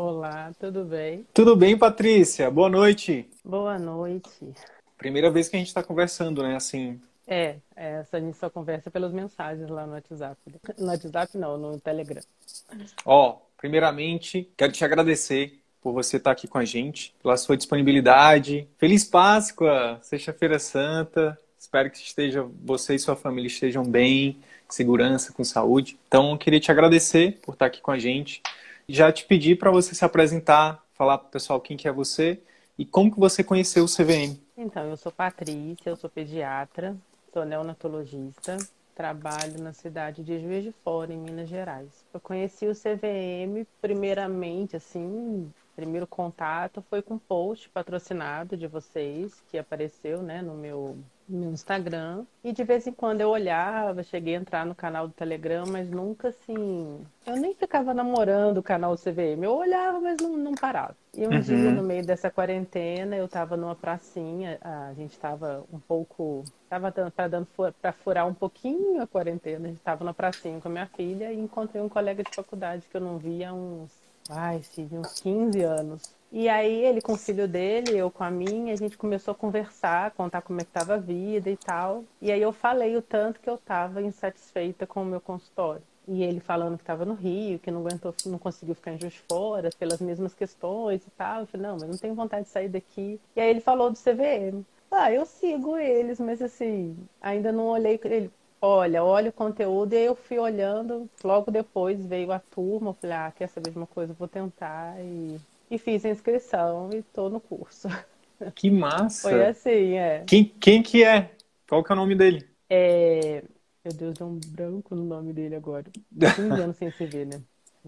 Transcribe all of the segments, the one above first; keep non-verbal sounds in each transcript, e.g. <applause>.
Olá, tudo bem? Tudo bem, Patrícia? Boa noite. Boa noite. Primeira vez que a gente está conversando, né? Assim. É, essa a gente só conversa pelas mensagens lá no WhatsApp. No WhatsApp não, no Telegram. Ó, primeiramente, quero te agradecer por você estar aqui com a gente, pela sua disponibilidade. Feliz Páscoa, Sexta-feira Santa. Espero que esteja, você e sua família estejam bem, com segurança, com saúde. Então, eu queria te agradecer por estar aqui com a gente já te pedi para você se apresentar, falar para o pessoal quem que é você e como que você conheceu o CVM. Então, eu sou Patrícia, eu sou pediatra, sou neonatologista, trabalho na cidade de Juiz de Fora, em Minas Gerais. Eu conheci o CVM primeiramente, assim, primeiro contato foi com um post patrocinado de vocês que apareceu, né, no meu no Instagram. E de vez em quando eu olhava, cheguei a entrar no canal do Telegram, mas nunca assim. Eu nem ficava namorando o canal do CVM. Eu olhava, mas não, não parava. E um uhum. dia, no meio dessa quarentena, eu estava numa pracinha, a gente estava um pouco. Estava para dando para furar um pouquinho a quarentena. A gente estava na pracinha com a minha filha e encontrei um colega de faculdade que eu não via há uns. Ai, sim, uns 15 anos. E aí ele com o filho dele, eu com a minha, a gente começou a conversar, contar como é que estava a vida e tal. E aí eu falei o tanto que eu estava insatisfeita com o meu consultório. E ele falando que estava no Rio, que não aguentou, não conseguiu ficar em Juiz de Fora, pelas mesmas questões e tal. Eu falei, não, mas não tenho vontade de sair daqui. E aí ele falou do CVM. Ah, eu sigo eles, mas assim, ainda não olhei ele. Olha, olha o conteúdo e aí eu fui olhando. Logo depois veio a turma, eu falei, ah, quer saber de uma coisa, vou tentar. E e fiz a inscrição e tô no curso. <laughs> Que massa! Foi assim, é. Quem, quem que é? Qual que é o nome dele? É... Meu Deus, deu um branco no nome dele agora. 15 anos sem se ver, né?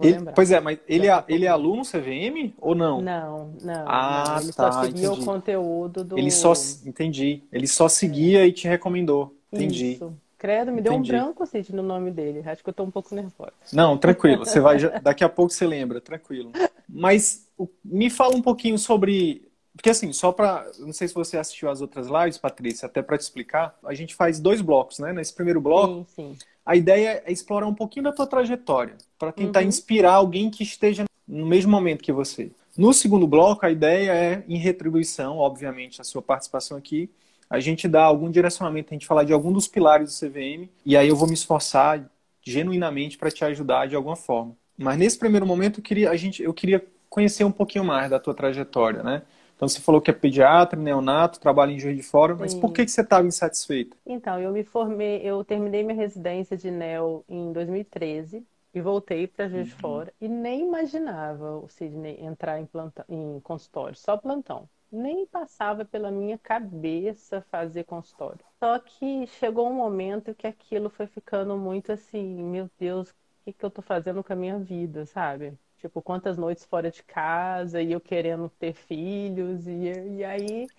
Ele, pois é, mas ele é, ele é aluno CVM ou não? Não, não. Ah, não. Ele tá, só seguia entendi. o conteúdo do. Ele só. Entendi. Ele só seguia é. e te recomendou. Entendi. Isso. Credo, me deu Entendi. um branco, Cid, no nome dele. Acho que eu tô um pouco nervosa. Não, tranquilo. Você vai. Daqui a pouco você lembra, tranquilo. Mas me fala um pouquinho sobre. Porque assim, só para. Não sei se você assistiu as outras lives, Patrícia, até para te explicar, a gente faz dois blocos, né? Nesse primeiro bloco, sim, sim. a ideia é explorar um pouquinho da tua trajetória, para tentar uhum. inspirar alguém que esteja no mesmo momento que você. No segundo bloco, a ideia é, em retribuição, obviamente, a sua participação aqui, a gente dá algum direcionamento, a gente falar de algum dos pilares do CVM, e aí eu vou me esforçar genuinamente para te ajudar de alguma forma. Mas nesse primeiro momento eu queria, a gente, eu queria conhecer um pouquinho mais da tua trajetória, né? Então você falou que é pediatra, neonato, trabalha em Juiz de Fora, mas Sim. por que, que você estava insatisfeita? Então, eu me formei, eu terminei minha residência de neo em 2013 e voltei para Juiz de uhum. Fora e nem imaginava o Sidney entrar em, plantão, em consultório, só plantão. Nem passava pela minha cabeça fazer consultório. Só que chegou um momento que aquilo foi ficando muito assim, meu Deus, o que, que eu estou fazendo com a minha vida, sabe? Tipo, quantas noites fora de casa e eu querendo ter filhos. E, e aí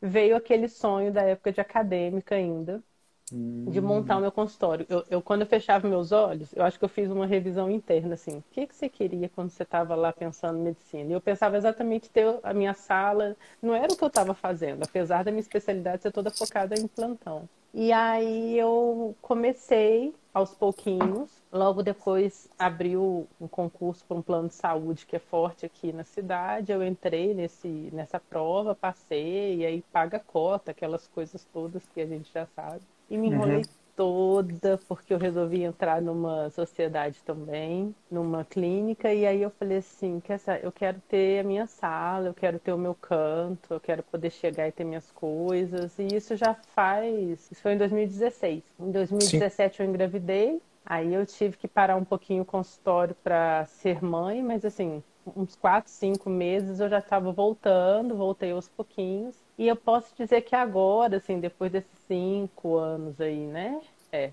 veio aquele sonho da época de acadêmica ainda, hum. de montar o meu consultório. Eu, eu, quando eu fechava meus olhos, eu acho que eu fiz uma revisão interna, assim. O que, que você queria quando você estava lá pensando em medicina? E eu pensava exatamente ter a minha sala. Não era o que eu estava fazendo, apesar da minha especialidade ser toda focada em plantão. E aí eu comecei aos pouquinhos. Logo depois abriu um concurso para um plano de saúde que é forte aqui na cidade. Eu entrei nesse, nessa prova, passei, e aí paga cota, aquelas coisas todas que a gente já sabe. E me enrolei uhum. toda, porque eu resolvi entrar numa sociedade também, numa clínica, e aí eu falei assim, eu quero ter a minha sala, eu quero ter o meu canto, eu quero poder chegar e ter minhas coisas, e isso já faz, isso foi em 2016. Em 2017 Sim. eu engravidei, aí eu tive que parar um pouquinho o consultório para ser mãe, mas assim, uns quatro, cinco meses eu já estava voltando, voltei aos pouquinhos. E eu posso dizer que agora, assim, depois desses cinco anos aí, né? É,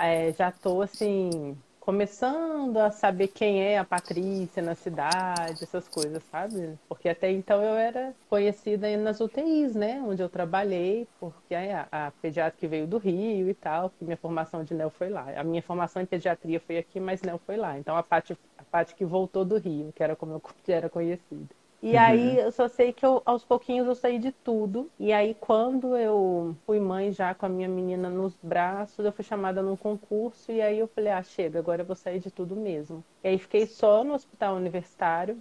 é já estou assim, começando a saber quem é a Patrícia na cidade, essas coisas, sabe? Porque até então eu era conhecida nas UTIs, né? Onde eu trabalhei, porque a, a pediatra que veio do Rio e tal, minha formação de NEL foi lá. A minha formação em pediatria foi aqui, mas NEL foi lá. Então a parte, a parte que voltou do Rio, que era como eu <laughs> era conhecida. E uhum. aí eu só sei que eu, aos pouquinhos eu saí de tudo. E aí quando eu fui mãe já com a minha menina nos braços, eu fui chamada num concurso e aí eu falei, ah, chega, agora eu vou sair de tudo mesmo. E aí fiquei só no hospital universitário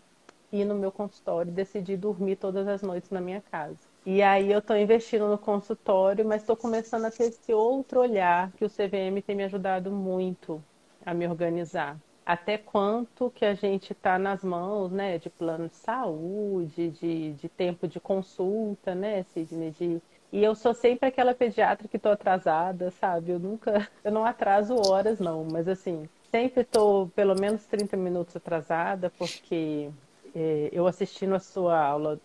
e no meu consultório, decidi dormir todas as noites na minha casa. E aí eu estou investindo no consultório, mas estou começando a ter esse outro olhar que o CVM tem me ajudado muito a me organizar até quanto que a gente está nas mãos, né, de plano de saúde, de, de tempo de consulta, né, Sidney, de... E eu sou sempre aquela pediatra que estou atrasada, sabe? Eu nunca, <laughs> eu não atraso horas, não, mas assim, sempre estou pelo menos 30 minutos atrasada, porque é, eu assistindo a sua aula,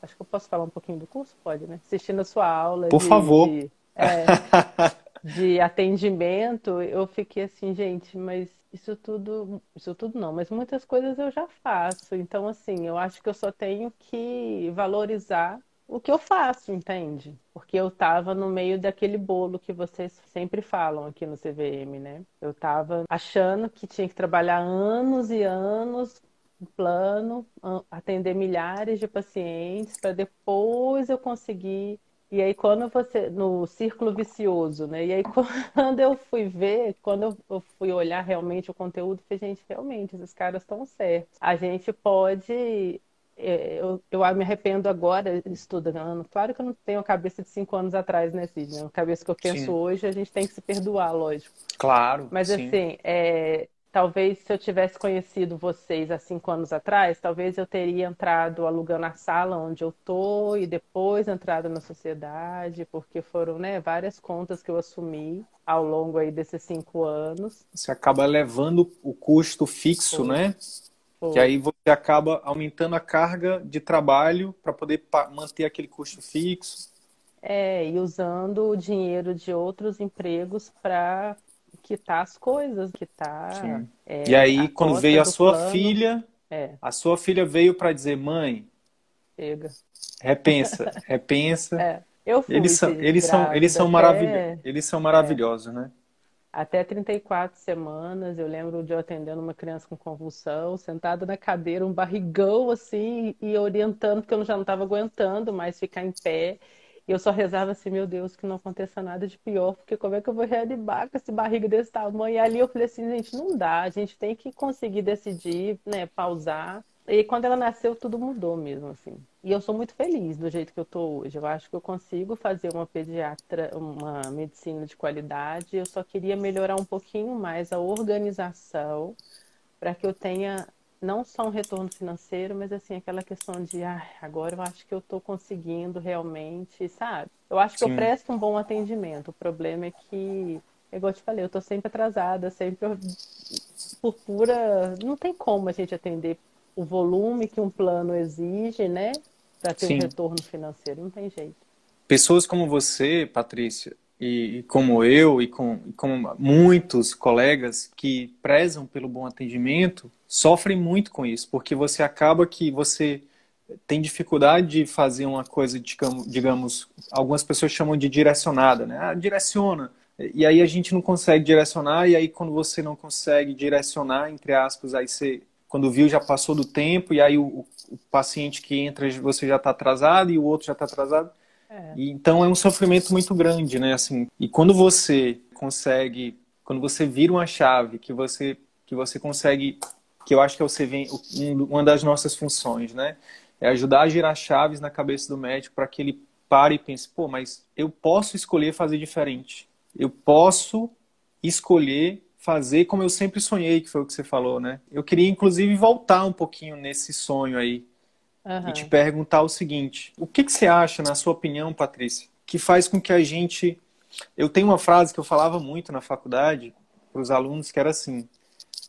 acho que eu posso falar um pouquinho do curso? Pode, né? Assistindo a sua aula. Por de, favor. De, é, <laughs> de atendimento, eu fiquei assim, gente, mas isso tudo, isso tudo não, mas muitas coisas eu já faço. Então, assim, eu acho que eu só tenho que valorizar o que eu faço, entende? Porque eu tava no meio daquele bolo que vocês sempre falam aqui no CVM, né? Eu tava achando que tinha que trabalhar anos e anos no plano, atender milhares de pacientes para depois eu conseguir e aí quando você no círculo vicioso, né? E aí <laughs> quando eu fui ver, quando eu fui olhar realmente o conteúdo, falei, gente, realmente esses caras estão certos. A gente pode é, eu, eu me arrependo agora estudando. Claro que eu não tenho a cabeça de cinco anos atrás, né, Sidney? A cabeça que eu penso sim. hoje, a gente tem que se perdoar, lógico. Claro. Mas sim. assim, é, talvez se eu tivesse conhecido vocês há cinco anos atrás, talvez eu teria entrado alugando a sala onde eu tô e depois entrado na sociedade, porque foram né, várias contas que eu assumi ao longo aí desses cinco anos. Você acaba levando o custo fixo, Foi. né? Foi. Que aí você acaba aumentando a carga de trabalho para poder manter aquele custo fixo. É, e usando o dinheiro de outros empregos para quitar as coisas, quitar. É, e aí, quando veio a sua plano, filha, é. a sua filha veio para dizer, mãe, chega. Repensa, <laughs> repensa. É. Eu fui eles são, eles são, eles são, até... eles são maravilhosos, né? Até 34 semanas, eu lembro de eu atendendo uma criança com convulsão, sentada na cadeira, um barrigão assim, e orientando, porque eu já não estava aguentando mais ficar em pé. E eu só rezava assim, meu Deus, que não aconteça nada de pior, porque como é que eu vou reanimar com esse barriga desse tamanho? E ali eu falei assim, gente, não dá, a gente tem que conseguir decidir, né, pausar. E quando ela nasceu, tudo mudou mesmo, assim. E eu sou muito feliz do jeito que eu tô hoje. Eu acho que eu consigo fazer uma pediatra, uma medicina de qualidade. Eu só queria melhorar um pouquinho mais a organização para que eu tenha não só um retorno financeiro, mas assim, aquela questão de ah, agora eu acho que eu estou conseguindo realmente, sabe? Eu acho que Sim. eu presto um bom atendimento. O problema é que, igual eu te falei, eu estou sempre atrasada, sempre por pura. Não tem como a gente atender o volume que um plano exige, né? Para ter Sim. um retorno financeiro. Não tem jeito. Pessoas como você, Patrícia, e, e como eu, e com, e como muitos colegas que prezam pelo bom atendimento, sofrem muito com isso, porque você acaba que você tem dificuldade de fazer uma coisa, digamos, algumas pessoas chamam de direcionada, né? Ah, direciona. E aí a gente não consegue direcionar, e aí quando você não consegue direcionar, entre aspas, aí você, quando viu, já passou do tempo, e aí o, o paciente que entra, você já está atrasado, e o outro já está atrasado. É. E, então é um sofrimento muito grande, né? Assim, e quando você consegue, quando você vira uma chave, que você, que você consegue que eu acho que é o CV, uma das nossas funções, né? É ajudar a girar chaves na cabeça do médico para que ele pare e pense, pô, mas eu posso escolher fazer diferente. eu posso escolher fazer como eu sempre sonhei, que foi o que você falou, né? Eu queria, inclusive, voltar um pouquinho nesse sonho aí uhum. e te perguntar o seguinte: o que, que você acha, na sua opinião, Patrícia, que faz com que a gente. Eu tenho uma frase que eu falava muito na faculdade para os alunos que era assim: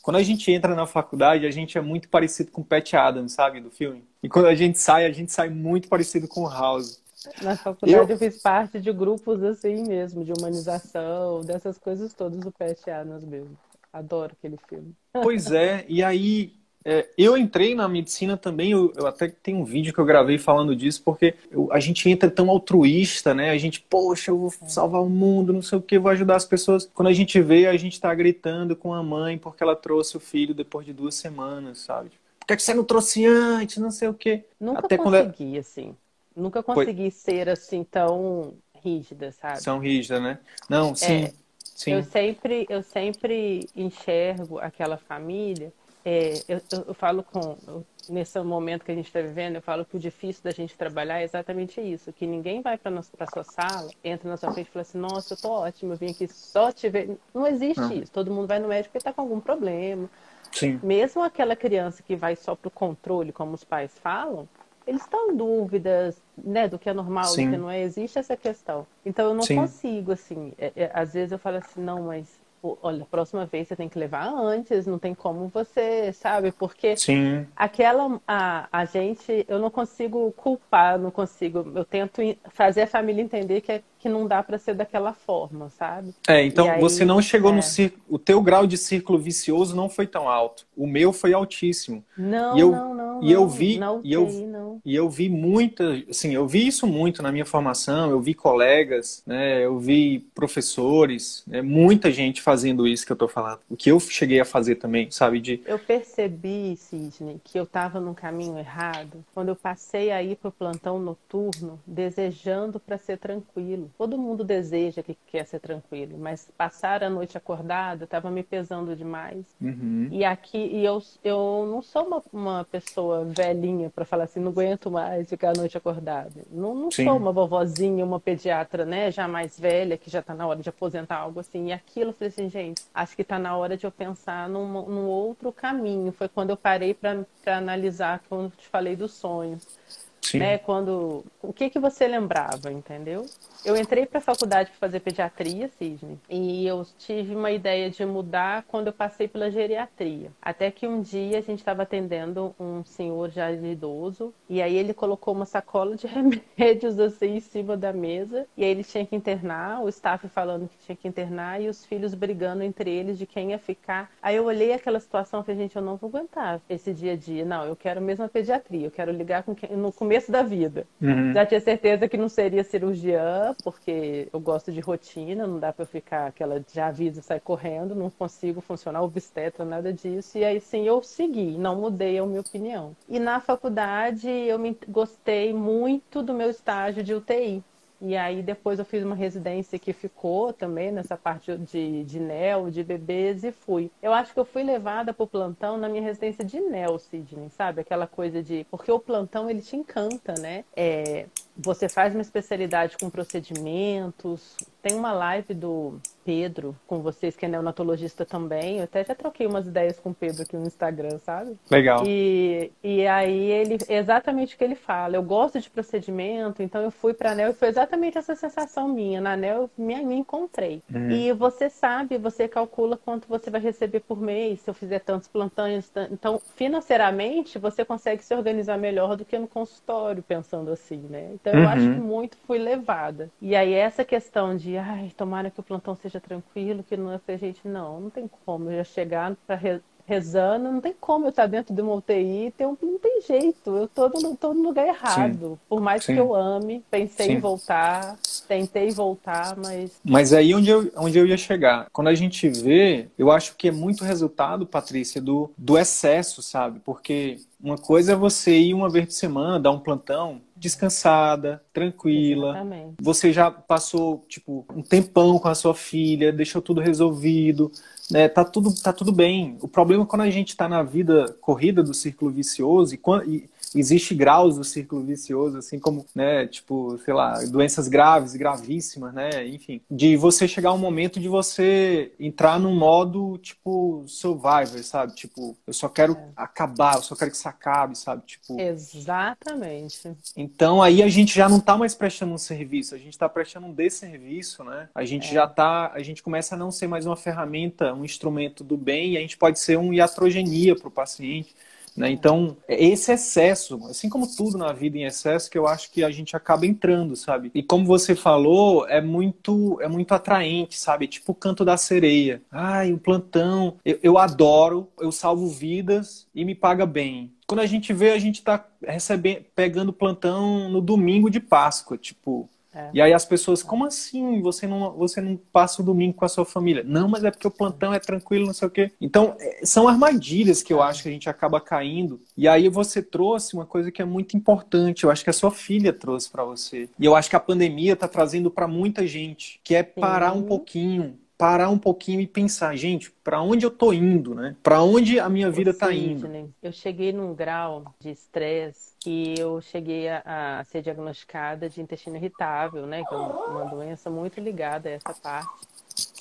quando a gente entra na faculdade, a gente é muito parecido com o Pat Adams, sabe, do filme. E quando a gente sai, a gente sai muito parecido com o House. Na faculdade eu... eu, fiz parte de grupos assim mesmo, de humanização, dessas coisas todas do Pat Adams mesmo. Adoro aquele filme. Pois é, e aí é, eu entrei na medicina também, eu, eu, até tenho um vídeo que eu gravei falando disso, porque eu, a gente entra tão altruísta, né? A gente, poxa, eu vou salvar o mundo, não sei o que, vou ajudar as pessoas. Quando a gente vê, a gente tá gritando com a mãe porque ela trouxe o filho depois de duas semanas, sabe? Por que, é que você não trouxe antes, não sei o quê? Nunca até consegui, quando... assim. Nunca consegui Foi... ser assim tão rígida, sabe? São rígida, né? Não, sim. É, sim. Eu sempre, eu sempre enxergo aquela família. É, eu, eu, falo com nesse momento que a gente está vivendo, eu falo que o difícil da gente trabalhar é exatamente isso, que ninguém vai para a sua sala, entra na sua frente e fala assim, nossa, eu tô ótimo, eu vim aqui só te ver. Não existe Não. isso. Todo mundo vai no médico porque está com algum problema. Sim. Mesmo aquela criança que vai só para o controle, como os pais falam, eles estão em dúvidas, né, do que é normal, Sim. do que não é, existe essa questão. Então eu não Sim. consigo, assim, é, é, às vezes eu falo assim, não, mas olha, próxima vez você tem que levar antes, não tem como você, sabe? Porque Sim. aquela a, a gente, eu não consigo culpar, não consigo, eu tento fazer a família entender que, é, que não dá para ser daquela forma, sabe? É, então aí, você não chegou é... no círculo, o teu grau de círculo vicioso não foi tão alto. O meu foi altíssimo. Não, e eu, não, não. E eu vi, não, e eu, não. E eu vi muita, assim, eu vi isso muito na minha formação, eu vi colegas, né, eu vi professores, né, muita gente fazendo isso que eu tô falando. O que eu cheguei a fazer também, sabe? De... Eu percebi, Sidney, que eu estava no caminho errado quando eu passei a ir pro plantão noturno desejando para ser tranquilo. Todo mundo deseja que quer ser tranquilo, mas passar a noite acordada estava me pesando demais. Uhum. E aqui, e eu, eu não sou uma, uma pessoa velhinha para falar assim, não aguento mais ficar a noite acordada. Não, não sou uma vovozinha, uma pediatra, né, já mais velha, que já está na hora de aposentar, algo assim. E aquilo, eu falei assim, gente, acho que está na hora de eu pensar num, num outro caminho. Foi quando eu parei para analisar, quando te falei dos sonhos. Sim. Né? Quando o que que você lembrava, entendeu? Eu entrei para a faculdade para fazer pediatria, Cisne, e eu tive uma ideia de mudar quando eu passei pela geriatria. Até que um dia a gente estava atendendo um senhor já idoso, e aí ele colocou uma sacola de <laughs> remédios assim em cima da mesa, e aí ele tinha que internar, o staff falando que tinha que internar, e os filhos brigando entre eles de quem ia ficar. Aí eu olhei aquela situação e falei, gente, eu não vou aguentar esse dia a dia. Não, eu quero mesmo a pediatria, eu quero ligar com quem, no começo da vida. Uhum. Já tinha certeza que não seria cirurgiã, porque eu gosto de rotina, não dá para ficar aquela já avisa e sai correndo, não consigo funcionar obstetra, nada disso. E aí sim eu segui, não mudei a minha opinião. E na faculdade eu me, gostei muito do meu estágio de UTI. E aí depois eu fiz uma residência que ficou também nessa parte de, de NEL, de bebês, e fui. Eu acho que eu fui levada para o plantão na minha residência de NEL, Sidney, sabe? Aquela coisa de... Porque o plantão, ele te encanta, né? É... Você faz uma especialidade com procedimentos. Tem uma live do Pedro com vocês, que é neonatologista também. Eu até já troquei umas ideias com o Pedro aqui no Instagram, sabe? Legal. E, e aí ele exatamente o que ele fala. Eu gosto de procedimento, então eu fui para a ANEL e foi exatamente essa sensação minha. Na ANEL eu me, me encontrei. Uhum. E você sabe, você calcula quanto você vai receber por mês, se eu fizer tantos plantões. Então, financeiramente, você consegue se organizar melhor do que no consultório, pensando assim, né? Então, eu acho uhum. que muito fui levada. E aí, essa questão de, ai, tomara que o plantão seja tranquilo, que não pra gente, não, não tem como. Já chegar para rezando, não tem como eu estar dentro de uma UTI, tem não tem jeito, eu tô no, tô no lugar errado. Sim. Por mais Sim. que eu ame, pensei Sim. em voltar, tentei voltar, mas. Mas aí onde eu, onde eu ia chegar? Quando a gente vê, eu acho que é muito resultado, Patrícia, do, do excesso, sabe? Porque uma coisa é você ir uma vez por semana, dar um plantão, descansada, tranquila. Exatamente. Você já passou, tipo, um tempão com a sua filha, deixou tudo resolvido né, tá tudo, tá tudo bem. O problema é quando a gente está na vida corrida do círculo vicioso e, e, existe graus do círculo vicioso, assim como, né, tipo, sei lá, doenças graves gravíssimas, né, enfim, de você chegar a um momento de você entrar num modo, tipo, survivor, sabe? Tipo, eu só quero é. acabar, eu só quero que isso acabe, sabe? Tipo... Exatamente. Então, aí a gente já não tá mais prestando um serviço, a gente tá prestando um desserviço, né? A gente é. já tá, a gente começa a não ser mais uma ferramenta, um instrumento do bem, e a gente pode ser um iatrogenia para o paciente. Né? Então, esse excesso, assim como tudo na vida em excesso, que eu acho que a gente acaba entrando, sabe? E como você falou, é muito é muito atraente, sabe? Tipo o canto da sereia. Ai, o plantão. Eu, eu adoro, eu salvo vidas e me paga bem. Quando a gente vê, a gente tá recebendo, pegando plantão no domingo de Páscoa, tipo, é. E aí as pessoas, como assim? Você não, você não passa o domingo com a sua família? Não, mas é porque o plantão é tranquilo, não sei o quê. Então, é, são armadilhas que eu acho que a gente acaba caindo. E aí você trouxe uma coisa que é muito importante. Eu acho que a sua filha trouxe para você. E eu acho que a pandemia está trazendo para muita gente, que é parar Sim. um pouquinho, parar um pouquinho e pensar, gente, para onde eu tô indo, né? Para onde a minha vida está indo? Eu cheguei num grau de estresse que eu cheguei a, a, ser diagnosticada de intestino irritável, né? Que é uma doença muito ligada a essa parte.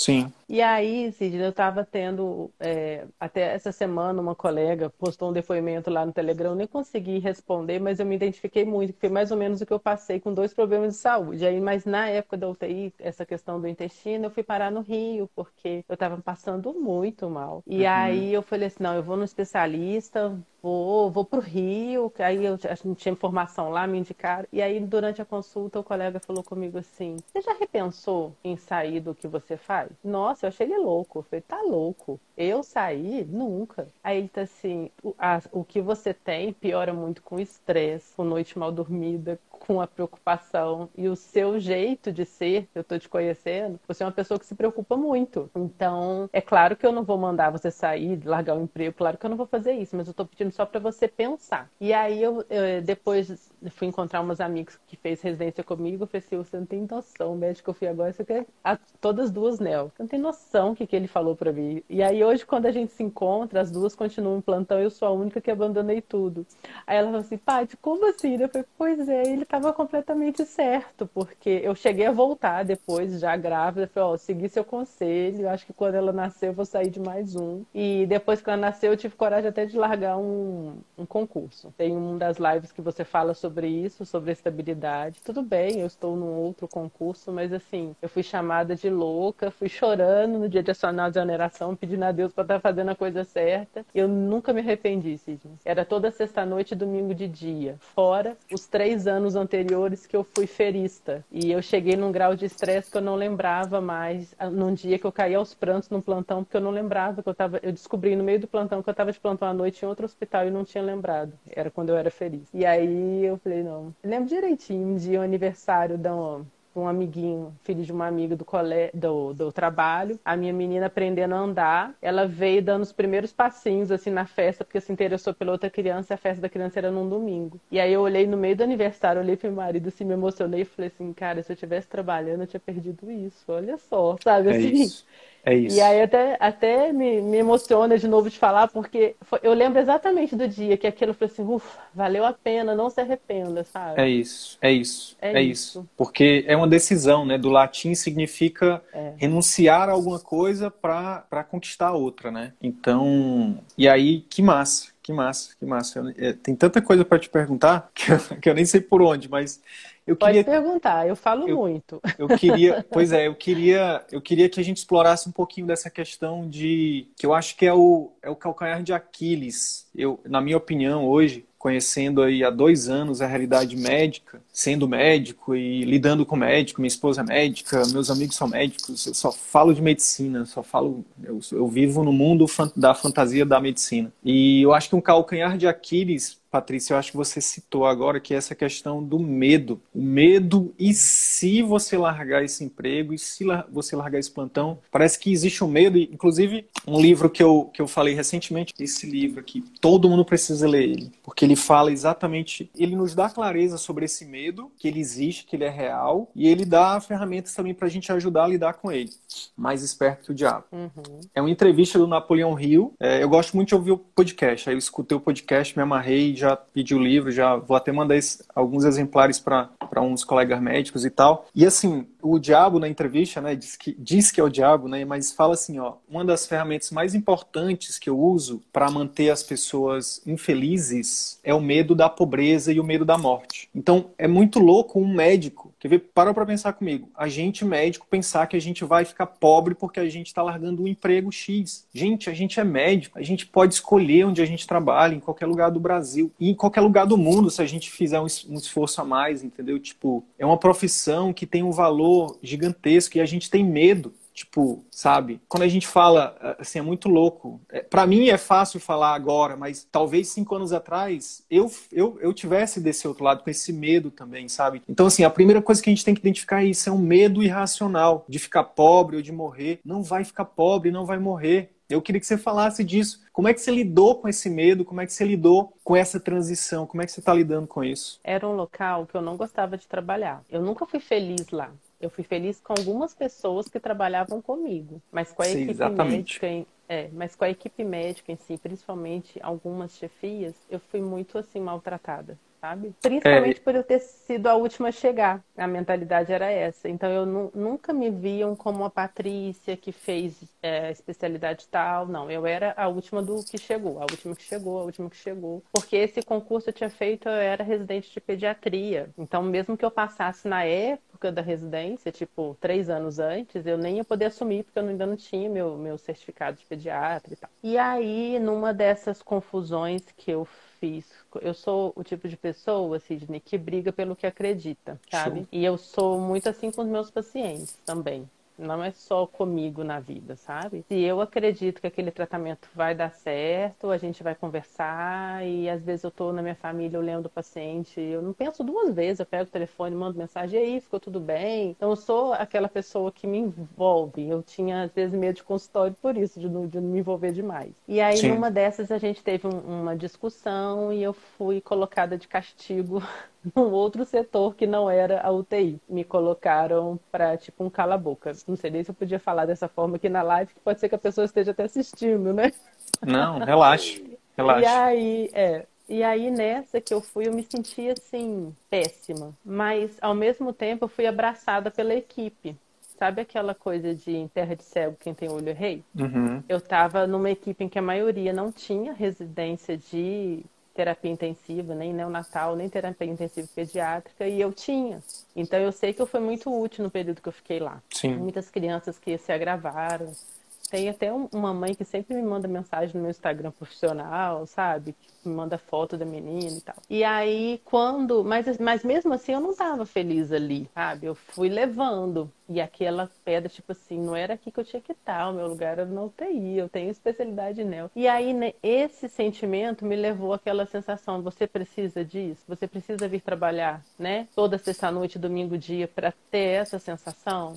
Sim. E aí, Sidney, eu estava tendo, é, até essa semana, uma colega postou um depoimento lá no Telegram, eu nem consegui responder, mas eu me identifiquei muito, que foi mais ou menos o que eu passei com dois problemas de saúde. Aí, mas na época da UTI, essa questão do intestino, eu fui parar no Rio, porque eu estava passando muito mal. E uhum. aí eu falei assim, não, eu vou no especialista, vou, vou pro Rio, que aí eu não tinha informação lá, me indicaram. E aí, durante a consulta, o colega falou comigo assim: Você já repensou em sair do que você faz? Nossa, eu achei ele louco. Eu falei, tá louco. Eu sair? Nunca. Aí ele tá assim: o, a, o que você tem piora muito com estresse, com noite mal dormida, com a preocupação e o seu jeito de ser, eu tô te conhecendo, você é uma pessoa que se preocupa muito. Então, é claro que eu não vou mandar você sair, largar o emprego, claro que eu não vou fazer isso, mas eu tô pedindo só para você pensar. E aí eu, eu, depois fui encontrar umas amigos que fez residência comigo, eu falei assim, você não tem noção, o médico que eu fui agora, você quer a, todas duas nel. Você não tem noção o que, que ele falou para mim. E aí hoje, quando a gente se encontra, as duas continuam em plantão, eu sou a única que abandonei tudo. Aí ela falou assim, Paty, como assim? Eu falei, pois é, ele estava completamente certo, porque eu cheguei a voltar depois, já grávida, falei, ó, oh, segui seu conselho, acho que quando ela nasceu eu vou sair de mais um. E depois que ela nasceu, eu tive coragem até de largar um, um concurso. Tem uma das lives que você fala sobre isso, sobre estabilidade. Tudo bem, eu estou num outro concurso, mas assim, eu fui chamada de louca, fui chorando no dia de acionar a exoneração, pedindo a Deus para estar tá fazendo a coisa certa. Eu nunca me arrependi, Sidney. Era toda sexta-noite e domingo de dia. Fora os três anos anteriores que eu fui ferista. E eu cheguei num grau de estresse que eu não lembrava mais. Ah, num dia que eu caí aos prantos num plantão, porque eu não lembrava que eu estava. Eu descobri no meio do plantão que eu estava de plantão à noite em outro hospital e não tinha lembrado. Era quando eu era feliz. E aí eu falei, não. Eu lembro direitinho, um dia o aniversário da um amiguinho, filho de uma amiga do, cole... do, do trabalho. A minha menina aprendendo a andar. Ela veio dando os primeiros passinhos assim na festa, porque se interessou pela outra criança e a festa da criança era num domingo. E aí eu olhei no meio do aniversário, olhei pro meu marido, assim, me emocionei e falei assim, cara, se eu estivesse trabalhando, eu tinha perdido isso. Olha só, sabe é assim? Isso. É isso. E aí até, até me, me emociona de novo de falar, porque foi, eu lembro exatamente do dia que aquilo foi assim, ufa, valeu a pena, não se arrependa, sabe? É isso, é isso, é, é isso. isso. Porque é uma decisão, né? Do latim significa é. renunciar a alguma coisa para conquistar outra, né? Então, e aí, que massa, que massa, que massa. Eu, é, tem tanta coisa para te perguntar <laughs> que eu, que eu nem sei por onde, mas eu Pode queria... perguntar, eu falo eu, muito. Eu queria, <laughs> pois é, eu queria, eu queria que a gente explorasse um pouquinho dessa questão de que eu acho que é o, é o calcanhar de Aquiles. Eu, na minha opinião, hoje, conhecendo aí há dois anos a realidade médica, sendo médico e lidando com médico, minha esposa é médica, meus amigos são médicos, eu só falo de medicina, só falo, eu, eu vivo no mundo da fantasia da medicina. E eu acho que um calcanhar de Aquiles Patrícia, eu acho que você citou agora que é essa questão do medo. O medo e se você largar esse emprego, e se você largar esse plantão, parece que existe um medo. Inclusive, um livro que eu, que eu falei recentemente, esse livro aqui, todo mundo precisa ler ele, porque ele fala exatamente, ele nos dá clareza sobre esse medo, que ele existe, que ele é real, e ele dá ferramentas também para a gente ajudar a lidar com ele. Mais esperto que o diabo. Uhum. É uma entrevista do Napoleão Hill. É, eu gosto muito de ouvir o podcast. Aí eu escutei o podcast, me amarrei já pedi o livro, já vou até mandar esse, alguns exemplares para uns colegas médicos e tal. E assim, o diabo na entrevista, né, diz que, diz que é o diabo, né, mas fala assim, ó, uma das ferramentas mais importantes que eu uso para manter as pessoas infelizes é o medo da pobreza e o medo da morte. Então, é muito louco um médico, quer ver, para para pensar comigo, a gente médico pensar que a gente vai ficar pobre porque a gente está largando um emprego X. Gente, a gente é médico, a gente pode escolher onde a gente trabalha, em qualquer lugar do Brasil e em qualquer lugar do mundo, se a gente fizer um, esforço a mais, entendeu? Tipo, é uma profissão que tem um valor gigantesco e a gente tem medo. Tipo, sabe? Quando a gente fala, assim, é muito louco. É, para mim é fácil falar agora, mas talvez cinco anos atrás eu, eu, eu tivesse desse outro lado, com esse medo também, sabe? Então, assim, a primeira coisa que a gente tem que identificar é isso: é um medo irracional de ficar pobre ou de morrer. Não vai ficar pobre, não vai morrer. Eu queria que você falasse disso. Como é que você lidou com esse medo? Como é que você lidou com essa transição? Como é que você está lidando com isso? Era um local que eu não gostava de trabalhar. Eu nunca fui feliz lá. Eu fui feliz com algumas pessoas que trabalhavam comigo, mas com a Sim, equipe exatamente. médica, em, é, mas com a equipe médica em si, principalmente algumas chefias, eu fui muito assim maltratada sabe? Principalmente é... por eu ter sido a última a chegar. A mentalidade era essa. Então eu nunca me viam como uma Patrícia que fez é, especialidade tal. Não, eu era a última do que chegou, a última que chegou, a última que chegou. Porque esse concurso eu tinha feito, eu era residente de pediatria. Então, mesmo que eu passasse na época da residência, tipo, três anos antes, eu nem ia poder assumir, porque eu ainda não tinha meu, meu certificado de pediatra e tal. E aí, numa dessas confusões que eu fiz. Eu sou o tipo de pessoa, Sidney, que briga pelo que acredita, sabe? Show. E eu sou muito assim com os meus pacientes também. Não é só comigo na vida, sabe? Se eu acredito que aquele tratamento vai dar certo, a gente vai conversar e às vezes eu tô na minha família, eu lembro do paciente, eu não penso duas vezes, eu pego o telefone, mando mensagem, e aí, ficou tudo bem? Então eu sou aquela pessoa que me envolve. Eu tinha às vezes medo de consultório por isso, de não, de não me envolver demais. E aí Sim. numa dessas a gente teve um, uma discussão e eu fui colocada de castigo <laughs> <laughs> num outro setor que não era a UTI. Me colocaram para tipo um cala-boca. Não sei nem se eu podia falar dessa forma aqui na live, que pode ser que a pessoa esteja até assistindo, né? Não, relaxe. <laughs> Relaxe. E aí, é, e aí nessa que eu fui, eu me senti assim, péssima. Mas ao mesmo tempo eu fui abraçada pela equipe. Sabe aquela coisa de em terra de cego, quem tem olho é rei? Uhum. Eu estava numa equipe em que a maioria não tinha residência de terapia intensiva, nem neonatal, nem terapia intensiva pediátrica, e eu tinha. Então eu sei que eu fui muito útil no período que eu fiquei lá. Sim. Muitas crianças que se agravaram, tem até uma mãe que sempre me manda mensagem no meu Instagram profissional, sabe? Que me manda foto da menina e tal. E aí, quando. Mas, mas mesmo assim, eu não tava feliz ali, sabe? Eu fui levando. E aquela pedra, tipo assim, não era aqui que eu tinha que estar, o meu lugar era na UTI, eu tenho especialidade nela. E aí, né, esse sentimento me levou àquela sensação: você precisa disso, você precisa vir trabalhar, né? Toda sexta-noite, domingo, dia, para ter essa sensação.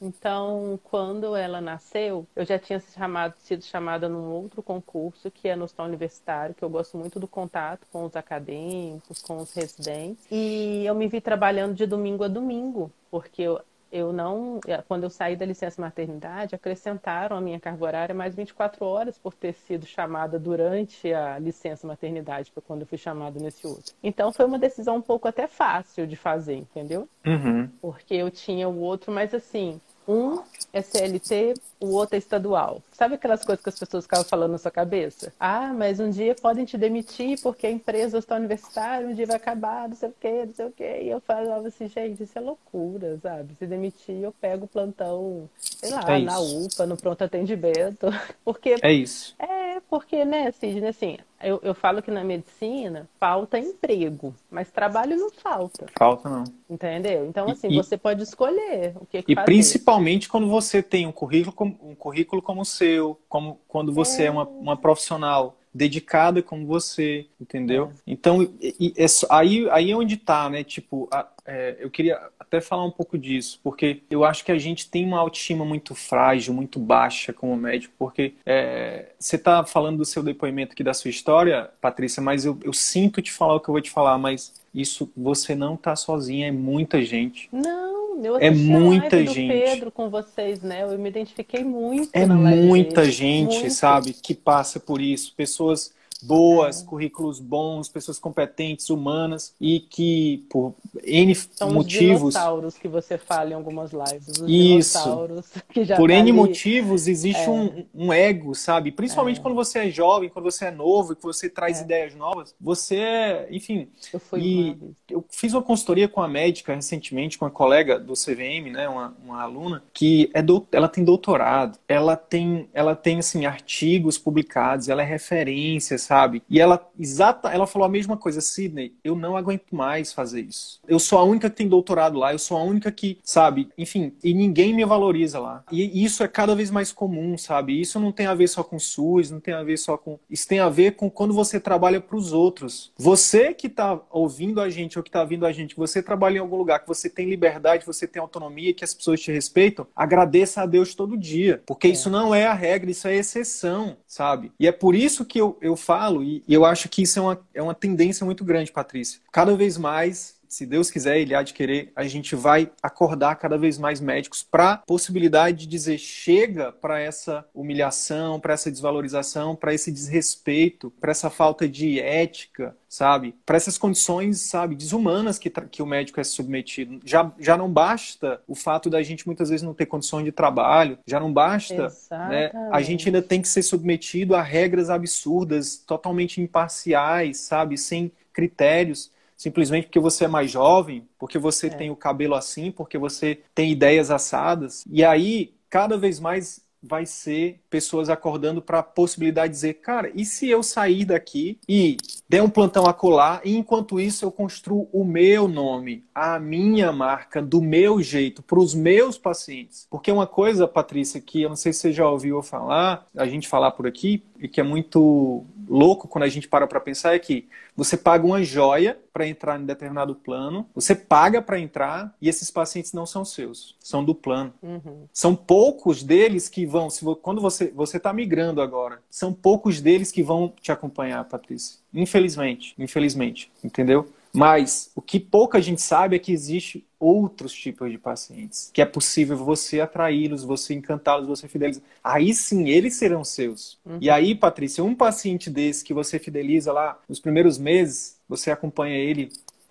Então, quando ela nasceu, eu já tinha chamado, sido chamada num outro concurso, que é no Hospital Universitário, que eu gosto muito do contato com os acadêmicos, com os residentes. E eu me vi trabalhando de domingo a domingo, porque eu, eu não, quando eu saí da licença maternidade, acrescentaram a minha carga horária mais 24 horas por ter sido chamada durante a licença maternidade, para quando eu fui chamada nesse outro. Então foi uma decisão um pouco até fácil de fazer, entendeu? Uhum. Porque eu tinha o outro, mas assim, um é CLT, o outro é estadual. Sabe aquelas coisas que as pessoas ficavam falando na sua cabeça? Ah, mas um dia podem te demitir porque a empresa está universitária, um dia vai acabar, não sei o quê, não sei o quê. E eu falava assim, gente, isso é loucura, sabe? Se demitir, eu pego o plantão, sei lá, é na UPA, no pronto atendimento. <laughs> Porque. É isso. É, porque, né, Sidney, assim, eu, eu falo que na medicina falta emprego, mas trabalho não falta. Falta não. Entendeu? Então, assim, e, você pode escolher o que, que E fazer. principalmente quando você tem um currículo, um currículo como o seu, como quando você é, é uma, uma profissional dedicada como você, entendeu? É. Então, e, e, é, aí, aí é onde tá, né? Tipo, a, é, eu queria até falar um pouco disso, porque eu acho que a gente tem uma autoestima muito frágil, muito baixa como médico, porque é, você está falando do seu depoimento aqui da sua história, Patrícia, mas eu, eu sinto te falar o que eu vou te falar, mas isso você não está sozinha, é muita gente. Não, eu é muita a gente. Pedro com vocês, né? Eu me identifiquei muito. É muita gente, muito. sabe, que passa por isso. Pessoas boas, currículos bons, pessoas competentes, humanas e que por N São motivos. Os dinossauros que você fala em algumas lives. Os Isso. <laughs> por tá N motivos existe é. um, um, ego, sabe? Principalmente é. quando você é jovem, quando você é novo, que você traz é. ideias novas. Você, é, enfim. Eu, e eu fiz uma consultoria com a médica recentemente, com uma colega do CVM, né, uma, uma aluna, que é do, ela tem doutorado, ela tem, ela tem assim, artigos publicados, ela é referência, sabe? E ela exata, ela falou a mesma coisa, Sidney, eu não aguento mais fazer isso. Eu sou a única que tem doutorado lá, eu sou a única que, sabe, enfim, e ninguém me valoriza lá. E isso é cada vez mais comum, sabe? Isso não tem a ver só com SUS, não tem a ver só com. Isso tem a ver com quando você trabalha para os outros. Você que está ouvindo a gente ou que está vindo a gente, você trabalha em algum lugar que você tem liberdade, você tem autonomia, que as pessoas te respeitam, agradeça a Deus todo dia. Porque é. isso não é a regra, isso é exceção, sabe? E é por isso que eu, eu falo, e eu acho que isso é uma, é uma tendência muito grande, Patrícia. Cada vez mais se Deus quiser, Ele há de querer, a gente vai acordar cada vez mais médicos para a possibilidade de dizer chega para essa humilhação, para essa desvalorização, para esse desrespeito, para essa falta de ética, sabe? Para essas condições, sabe, desumanas que, que o médico é submetido. Já, já não basta o fato da gente muitas vezes não ter condições de trabalho, já não basta, né? A gente ainda tem que ser submetido a regras absurdas, totalmente imparciais, sabe? Sem critérios simplesmente porque você é mais jovem, porque você é. tem o cabelo assim, porque você tem ideias assadas. E aí, cada vez mais vai ser pessoas acordando para a possibilidade de dizer, cara, e se eu sair daqui e der um plantão a colar e enquanto isso eu construo o meu nome, a minha marca, do meu jeito, para os meus pacientes? Porque uma coisa, Patrícia, que eu não sei se você já ouviu falar, a gente falar por aqui, e que é muito louco quando a gente para para pensar é que você paga uma joia para entrar em determinado plano, você paga para entrar e esses pacientes não são seus, são do plano. Uhum. São poucos deles que vão, se quando você você está migrando agora, são poucos deles que vão te acompanhar, Patrícia. Infelizmente, infelizmente, entendeu? Mas o que pouca gente sabe é que existe outros tipos de pacientes, que é possível você atraí-los, você encantá-los, você fidelizar. Aí sim, eles serão seus. Uhum. E aí, Patrícia, um paciente desse que você fideliza lá nos primeiros meses, você acompanha ele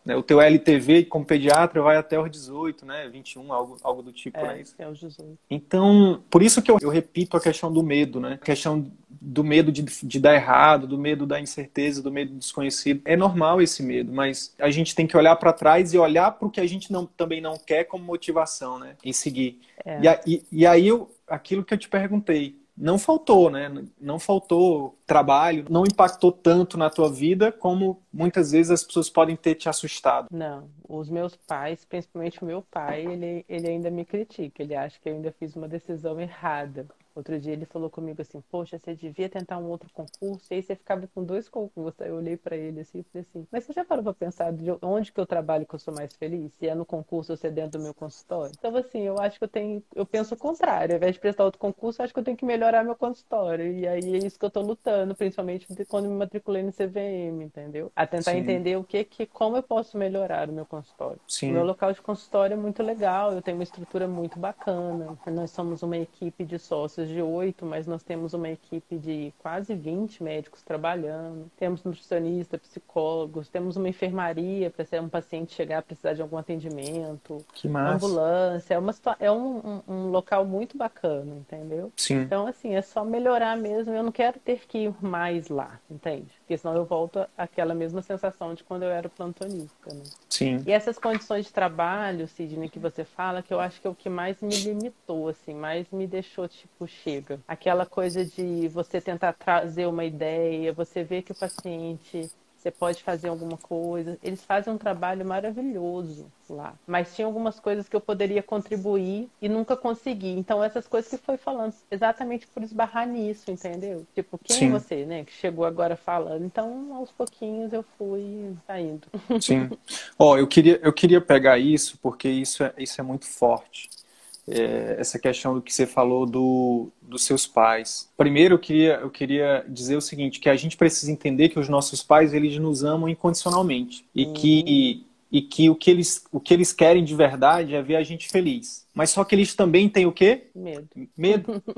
né? O teu LTV como pediatra vai até os 18, né? 21, algo, algo do tipo, é, né? Até os 18. Então, por isso que eu, eu repito a questão do medo, né? A questão do medo de, de dar errado, do medo da incerteza, do medo do desconhecido. É normal esse medo, mas a gente tem que olhar para trás e olhar para o que a gente não, também não quer como motivação, né? Em seguir. É. E, e, e aí, eu, aquilo que eu te perguntei, não faltou, né? Não faltou trabalho, não impactou tanto na tua vida como muitas vezes as pessoas podem ter te assustado. Não, os meus pais, principalmente o meu pai, ele, ele ainda me critica, ele acha que eu ainda fiz uma decisão errada. Outro dia ele falou comigo assim: Poxa, você devia tentar um outro concurso. E aí você ficava com dois concursos. Aí eu olhei para ele assim e falei assim: Mas você já parou pra pensar de onde que eu trabalho que eu sou mais feliz? Se é no concurso ou se é dentro do meu consultório? Então, assim, eu acho que eu tenho. Eu penso o contrário. Ao invés de prestar outro concurso, eu acho que eu tenho que melhorar meu consultório. E aí é isso que eu tô lutando, principalmente quando me matriculei no CVM, entendeu? A tentar Sim. entender o que, que, como eu posso melhorar o meu consultório. Sim. O meu local de consultório é muito legal, eu tenho uma estrutura muito bacana. Nós somos uma equipe de sócios de oito, mas nós temos uma equipe de quase 20 médicos trabalhando. Temos nutricionista, psicólogos, temos uma enfermaria para ser um paciente chegar a precisar de algum atendimento. Que massa. Ambulância. É, uma, é um, um, um local muito bacana, entendeu? Sim. Então, assim, é só melhorar mesmo. Eu não quero ter que ir mais lá, entende? Porque senão eu volto àquela mesma sensação de quando eu era plantonista, né? Sim. E essas condições de trabalho, Sidney, que você fala, que eu acho que é o que mais me limitou, assim, mais me deixou, tipo, chega. Aquela coisa de você tentar trazer uma ideia, você ver que o paciente você pode fazer alguma coisa. Eles fazem um trabalho maravilhoso lá. Mas tinha algumas coisas que eu poderia contribuir e nunca consegui. Então, essas coisas que foi falando, exatamente por esbarrar nisso, entendeu? Tipo, quem é Sim. é você, né? Que chegou agora falando. Então, aos pouquinhos eu fui saindo. Sim. Ó, oh, eu queria, eu queria pegar isso porque isso é, isso é muito forte é, essa questão do que você falou do, dos seus pais. Primeiro, eu queria, eu queria dizer o seguinte, que a gente precisa entender que os nossos pais, eles nos amam incondicionalmente. E uhum. que, e que, o, que eles, o que eles querem de verdade é ver a gente feliz. Mas só que eles também têm o quê? Medo. Medo. <laughs>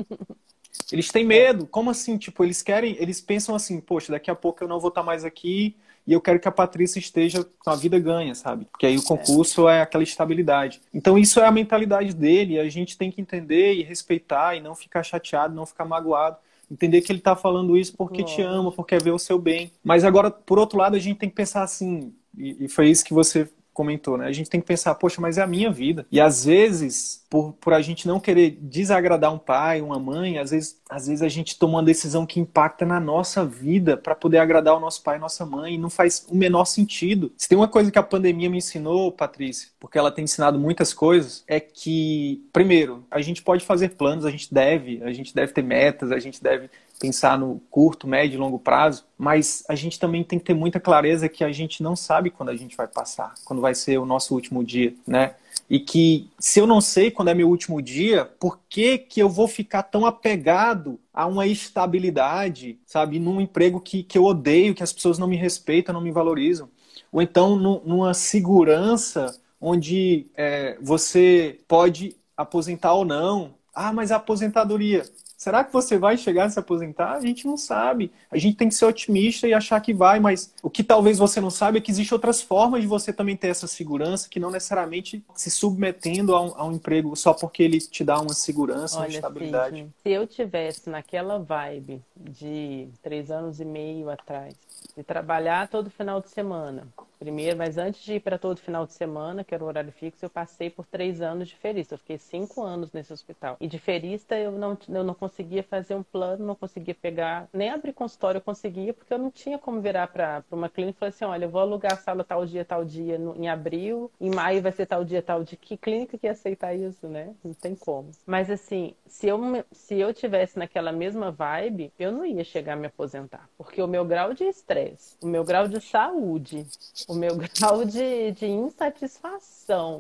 Eles têm medo. Como assim? Tipo, eles querem, eles pensam assim, poxa, daqui a pouco eu não vou estar mais aqui e eu quero que a Patrícia esteja com a vida ganha, sabe? Porque aí o concurso é. aquela estabilidade. Então isso é a mentalidade dele, e a gente tem que entender e respeitar e não ficar chateado, não ficar magoado entender que ele está falando isso porque te ama, porque quer ver o seu bem. Mas agora, por outro lado, a gente tem que pensar assim, e, foi isso que você comentou, né? A gente tem que pensar, poxa, mas é a minha vida. E às vezes, por, por a gente não querer desagradar um pai, uma mãe, às vezes, às vezes a gente toma uma decisão que impacta na nossa vida para poder agradar o nosso pai e nossa mãe e não faz o menor sentido. Se tem uma coisa que a pandemia me ensinou, Patrícia, porque ela tem ensinado muitas coisas, é que, primeiro, a gente pode fazer planos, a gente deve, a gente deve ter metas, a gente deve pensar no curto, médio e longo prazo, mas a gente também tem que ter muita clareza que a gente não sabe quando a gente vai passar, quando vai ser o nosso último dia, né? E que se eu não sei quando é meu último dia, por que, que eu vou ficar tão apegado a uma estabilidade, sabe? Num emprego que, que eu odeio, que as pessoas não me respeitam, não me valorizam. Ou então numa segurança onde é, você pode aposentar ou não. Ah, mas a aposentadoria. Será que você vai chegar a se aposentar? A gente não sabe. A gente tem que ser otimista e achar que vai, mas o que talvez você não saiba é que existem outras formas de você também ter essa segurança, que não necessariamente se submetendo a um, a um emprego só porque ele te dá uma segurança, Olha, uma estabilidade. Se eu tivesse naquela vibe de três anos e meio atrás, de trabalhar todo final de semana, primeiro, mas antes de ir para todo final de semana, que era o horário fixo, eu passei por três anos de ferista. Eu fiquei cinco anos nesse hospital. E de ferista eu não, eu não conseguia fazer um plano, não conseguia pegar, nem abrir consultório eu conseguia, porque eu não tinha como virar para uma clínica e falar assim: olha, eu vou alugar a sala tal dia, tal dia no, em abril, em maio vai ser tal dia, tal dia. Que clínica que ia aceitar isso, né? Não tem como. Mas assim, se eu, se eu tivesse naquela mesma vibe, eu não ia chegar a me aposentar, porque o meu grau de estresse, o meu grau de saúde, o meu <laughs> grau de, de insatisfação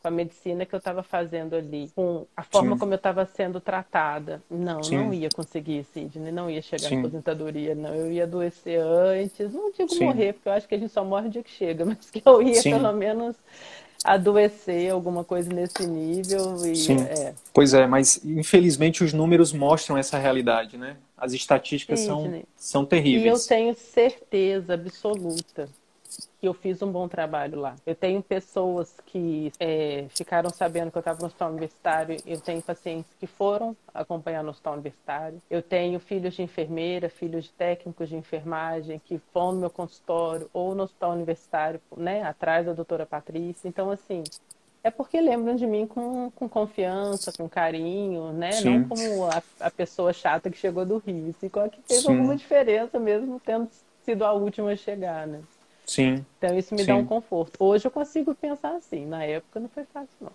com a medicina que eu estava fazendo ali, com a forma Sim. como eu estava sendo tratada. Não, Sim. não ia conseguir, Sidney, não ia chegar Sim. à aposentadoria, não. Eu ia adoecer antes, não digo morrer, porque eu acho que a gente só morre o dia que chega, <laughs> mas que eu ia pelo menos adoecer, alguma coisa nesse nível. E, Sim. É. Pois é, mas infelizmente os números mostram essa realidade, né? As estatísticas são, são terríveis. E eu tenho certeza absoluta que eu fiz um bom trabalho lá. Eu tenho pessoas que é, ficaram sabendo que eu estava no hospital universitário, eu tenho pacientes que foram acompanhar no hospital universitário, eu tenho filhos de enfermeira, filhos de técnicos de enfermagem que vão no meu consultório ou no hospital universitário, né, atrás da doutora Patrícia. Então, assim, é porque lembram de mim com, com confiança, com carinho, né? Sim. Não como a, a, pessoa chata que chegou do Rio. Assim, que fez Sim. alguma diferença mesmo tendo sido a última a chegar, né? Sim. Então isso me Sim. dá um conforto. Hoje eu consigo pensar assim, na época não foi fácil não.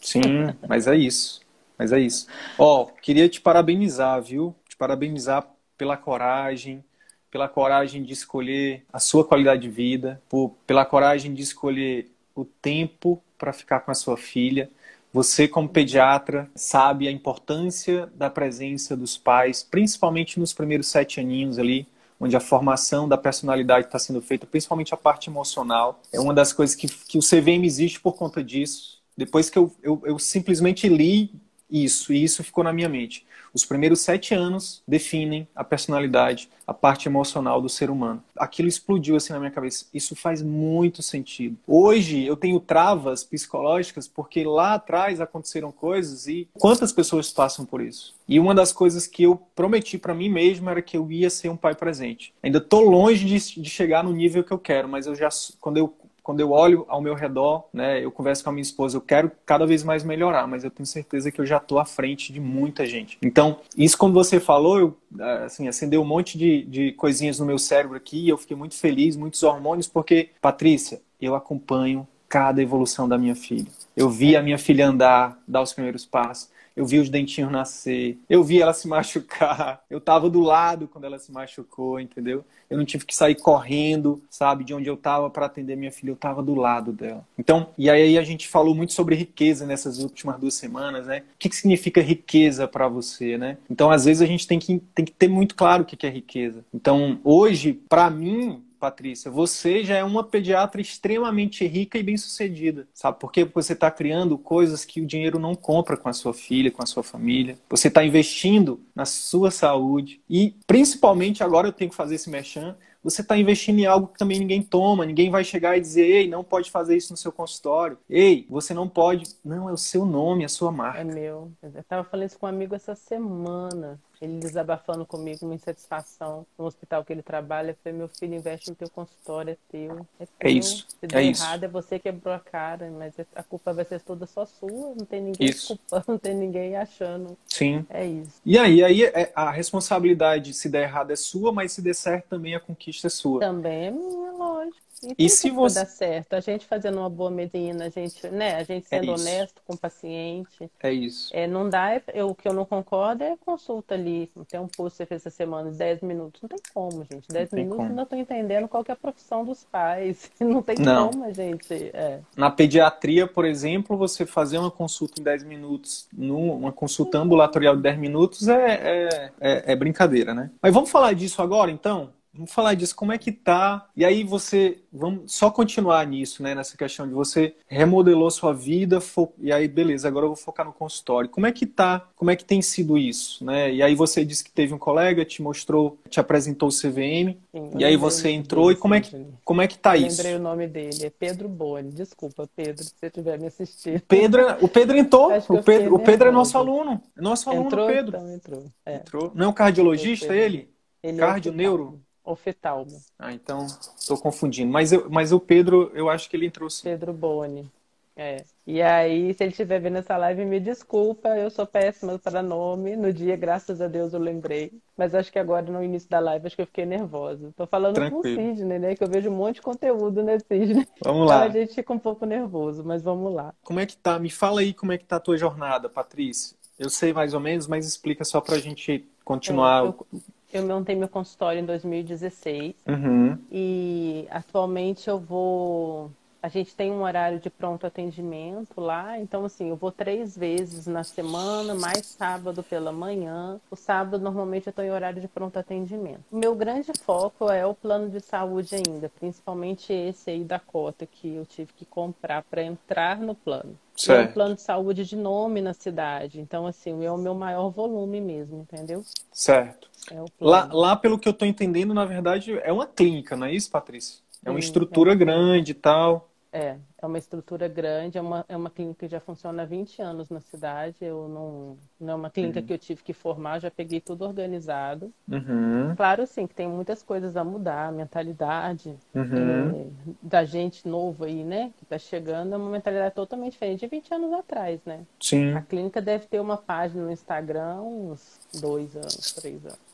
Sim, mas é isso. Mas é isso. Ó, queria te parabenizar, viu? Te parabenizar pela coragem, pela coragem de escolher a sua qualidade de vida, por, pela coragem de escolher o tempo para ficar com a sua filha. Você, como pediatra, sabe a importância da presença dos pais, principalmente nos primeiros sete aninhos ali, onde a formação da personalidade está sendo feita, principalmente a parte emocional. É uma das coisas que, que o CVM existe por conta disso. Depois que eu, eu, eu simplesmente li isso, e isso ficou na minha mente. Os primeiros sete anos definem a personalidade, a parte emocional do ser humano. Aquilo explodiu assim na minha cabeça. Isso faz muito sentido. Hoje eu tenho travas psicológicas porque lá atrás aconteceram coisas e quantas pessoas passam por isso? E uma das coisas que eu prometi para mim mesmo era que eu ia ser um pai presente. Ainda estou longe de, de chegar no nível que eu quero, mas eu já quando eu quando eu olho ao meu redor, né, eu converso com a minha esposa, eu quero cada vez mais melhorar, mas eu tenho certeza que eu já estou à frente de muita gente. Então, isso quando você falou, eu, assim, acendeu um monte de, de coisinhas no meu cérebro aqui eu fiquei muito feliz, muitos hormônios, porque, Patrícia, eu acompanho cada evolução da minha filha. Eu vi a minha filha andar, dar os primeiros passos eu vi os dentinhos nascer, eu vi ela se <laughs> machucar, eu tava do lado quando ela se machucou, entendeu? Eu não tive que sair correndo, sabe, de onde eu tava para atender minha filha, eu tava do lado dela. Então, e aí a gente falou muito sobre riqueza nessas últimas duas semanas, né? O que, que significa riqueza para você, né? Então, às vezes a gente tem que, tem que ter muito claro o que, que é riqueza. Então, hoje, para mim, Patrícia, você já é uma pediatra extremamente rica e bem-sucedida, sabe? Porque você está criando coisas que o dinheiro não compra com a sua filha, com a sua família. Você está investindo na sua saúde e, principalmente, agora eu tenho que fazer esse mechan, você está investindo em algo que também ninguém toma, ninguém vai chegar e dizer, ei, não pode fazer isso no seu consultório. Ei, você não pode. Não, é o seu nome, é a sua marca. É meu. Eu estava falando isso com um amigo essa semana ele desabafando comigo, uma insatisfação no hospital que ele trabalha. Falei, meu filho, investe no teu consultório, é teu. É, é teu. é isso. Se der é errado, isso. é você que quebrou a cara, mas a culpa vai ser toda só sua. Não tem ninguém isso. culpando, <laughs> não tem ninguém achando. Sim. É isso. E aí, aí é, a responsabilidade, se der errado, é sua, mas se der certo, também a conquista é sua. Também é minha, lógico. E, e se você dar certo, a gente fazendo uma boa medicina, a gente, né, a gente sendo é honesto com o paciente. É isso. É, não dá, eu, o que eu não concordo é consulta ali. Tem um post que você fez essa semana, 10 minutos. Não tem como, gente. 10 minutos como. ainda estou entendendo qual é a profissão dos pais. <laughs> Não tem não. como, gente. É. Na pediatria, por exemplo, você fazer uma consulta em 10 minutos, numa consulta ambulatorial de 10 minutos é, é, é, é brincadeira, né? Mas vamos falar disso agora, então? Vamos falar disso, como é que tá? E aí você, vamos só continuar nisso, né? Nessa questão de você remodelou sua vida, fo... e aí beleza, agora eu vou focar no consultório. Como é que tá? Como é que tem sido isso, né? E aí você disse que teve um colega, te mostrou, te apresentou o CVM, Sim, e aí você entrou, dele, e como é que, como é que tá eu isso? Lembrei o nome dele, é Pedro Boni. Desculpa, Pedro, se você estiver me assistindo. Pedro, o Pedro entrou, o Pedro, o Pedro é nosso aluno, é nosso aluno, entrou, Pedro. Então entrou. É. entrou. Não é um cardiologista ele? ele Cardio, é neuro? Oftalmo. Ah, então estou confundindo. Mas, eu, mas o Pedro, eu acho que ele entrou sim. Pedro Boni. É. E aí, se ele estiver vendo essa live, me desculpa, eu sou péssima para nome. No dia, graças a Deus, eu lembrei. Mas acho que agora, no início da live, acho que eu fiquei nervosa. Tô falando Tranquilo. com o Sidney, né? Que eu vejo um monte de conteúdo, né, Sidney? Vamos lá. Então a gente fica um pouco nervoso, mas vamos lá. Como é que tá? Me fala aí como é que tá a tua jornada, Patrícia. Eu sei mais ou menos, mas explica só pra gente continuar. É, eu, eu montei meu consultório em 2016 uhum. e atualmente eu vou. A gente tem um horário de pronto atendimento lá, então assim, eu vou três vezes na semana, mais sábado pela manhã. O sábado normalmente eu estou em horário de pronto atendimento. O meu grande foco é o plano de saúde ainda, principalmente esse aí da cota que eu tive que comprar para entrar no plano. Certo. É um plano de saúde de nome na cidade. Então, assim, é o meu maior volume mesmo, entendeu? Certo. É lá, lá, pelo que eu estou entendendo, na verdade, é uma clínica, não é isso, Patrícia? É uma estrutura é uma... grande e tal. É, é uma estrutura grande, é uma, é uma clínica que já funciona há 20 anos na cidade. Eu não, não é uma clínica uhum. que eu tive que formar, já peguei tudo organizado. Uhum. Claro, sim, que tem muitas coisas a mudar, a mentalidade uhum. é, da gente novo aí, né? Que tá chegando, é uma mentalidade totalmente diferente de 20 anos atrás, né? Sim. A clínica deve ter uma página no Instagram uns dois anos, três anos.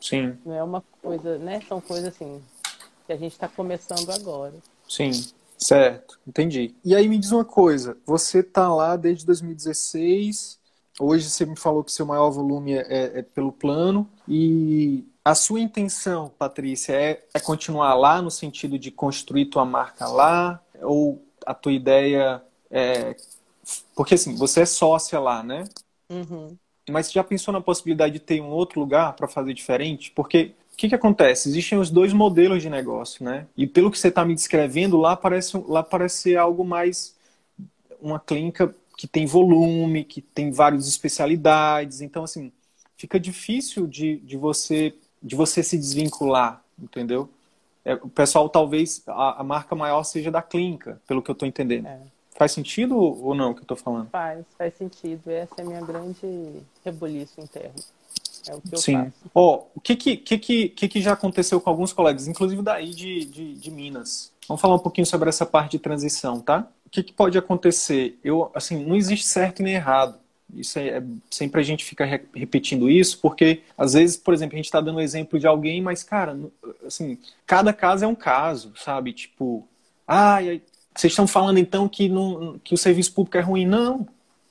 Sim. Não é uma coisa, né? São coisas assim que a gente está começando agora. Sim. Certo, entendi. E aí me diz uma coisa, você tá lá desde 2016, hoje você me falou que seu maior volume é, é, é pelo plano, e a sua intenção, Patrícia, é, é, continuar lá no sentido de construir tua marca lá, ou a tua ideia é... Porque assim, você é sócia lá, né? Uhum. Mas você já pensou na possibilidade de ter um outro lugar para fazer diferente? Porque o que, que acontece? Existem os dois modelos de negócio, né? E pelo que você está me descrevendo, lá parece, lá parece algo mais uma clínica que tem volume, que tem várias especialidades. Então, assim, fica difícil de, de, você, de você se desvincular, entendeu? É, o pessoal, talvez, a, a, marca maior seja da clínica, pelo que eu estou entendendo. É. Faz sentido ou não o que eu estou falando? Faz, faz sentido. Essa é a minha grande rebuliço interno. É o que eu Sim. faço. Ó, o que que, que, que, que já aconteceu com alguns colegas, inclusive daí de, de, de, Minas? Vamos falar um pouquinho sobre essa parte de transição, tá? O que, que pode acontecer? Eu, assim, não existe certo nem errado. Isso é, é sempre a gente fica re repetindo isso, porque às vezes, por exemplo, a gente está dando exemplo de alguém, mas, cara, assim, cada caso é um caso, sabe? Tipo, ah, vocês estão falando então que, não, que o serviço público é ruim? Não.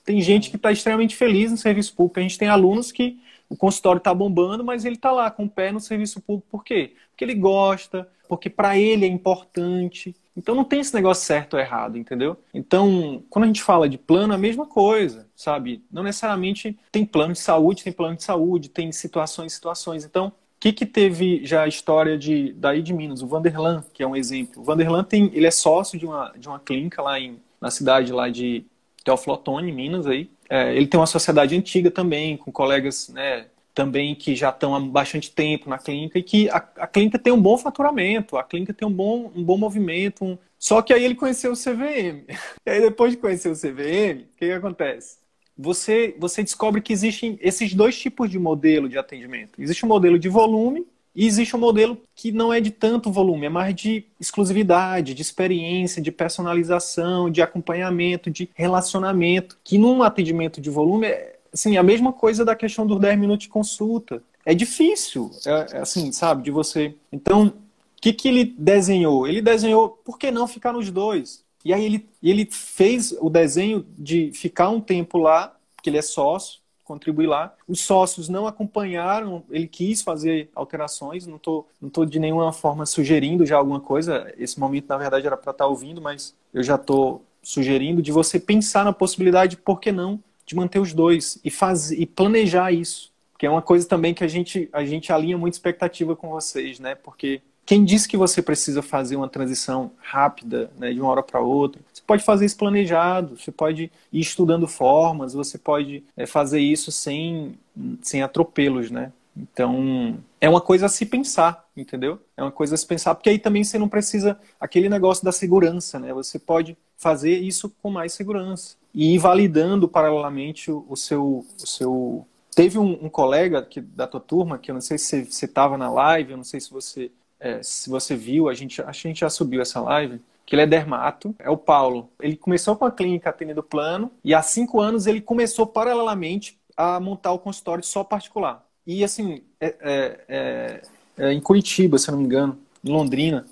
Tem gente que está extremamente feliz no serviço público. A gente tem alunos que o consultório está bombando, mas ele está lá com o pé no serviço público. Por quê? Porque ele gosta, porque para ele é importante. Então não tem esse negócio certo ou errado, entendeu? Então, quando a gente fala de plano, é a mesma coisa, sabe? Não necessariamente tem plano de saúde, tem plano de saúde, tem situações, situações. Então, que, que teve já a história de, daí de Minas? O Vanderlan, que é um exemplo. O Vanderlan tem, ele é sócio de uma, de uma clínica lá em, na cidade lá de Teófilo Otoni, Minas. Aí. É, ele tem uma sociedade antiga também, com colegas né, também que já estão há bastante tempo na clínica e que a, a, clínica tem um bom faturamento, a clínica tem um bom, um bom movimento. Um... Só que aí ele conheceu o CVM. <laughs> E aí depois de conhecer o CVM, o que, que acontece? Você, você descobre que existem esses dois tipos de modelo de atendimento. Existe um modelo de volume e existe um modelo que não é de tanto volume, é mais de exclusividade, de experiência, de personalização, de acompanhamento, de relacionamento, que num atendimento de volume é assim, a mesma coisa da questão dos 10 minutos de consulta. É difícil, é, é assim, sabe, de você. Então, o que, que ele desenhou? Ele desenhou, por que não ficar nos dois? E aí ele, ele fez o desenho de ficar um tempo lá, porque ele é sócio, contribuir lá. Os sócios não acompanharam, ele quis fazer alterações, não estou não tô de nenhuma forma sugerindo já alguma coisa. Esse momento, na verdade, era para estar tá ouvindo, mas eu já estou sugerindo de você pensar na possibilidade, por que não, de manter os dois e, fazer, e planejar isso. Que é uma coisa também que a gente, a gente alinha muita expectativa com vocês, né? Porque quem disse que você precisa fazer uma transição rápida, né, de uma hora para outra? Você pode fazer isso planejado, você pode ir estudando formas, você pode é, fazer isso sem, sem atropelos, né? Então, é uma coisa a se pensar, entendeu? É uma coisa a se pensar, porque aí também você não precisa aquele negócio da segurança, né? Você pode fazer isso com mais segurança e ir validando paralelamente o, o seu, o seu Teve um, um, colega que, da tua turma, que eu não sei se você estava na live, eu não sei se você é, se você viu, a gente, a gente já subiu essa live, que ele é dermato, é o Paulo. Ele começou com a clínica atendendo plano e há cinco anos ele começou paralelamente a montar o consultório só particular. E assim, é, é, é, é em Curitiba, se eu não me engano, em Londrina.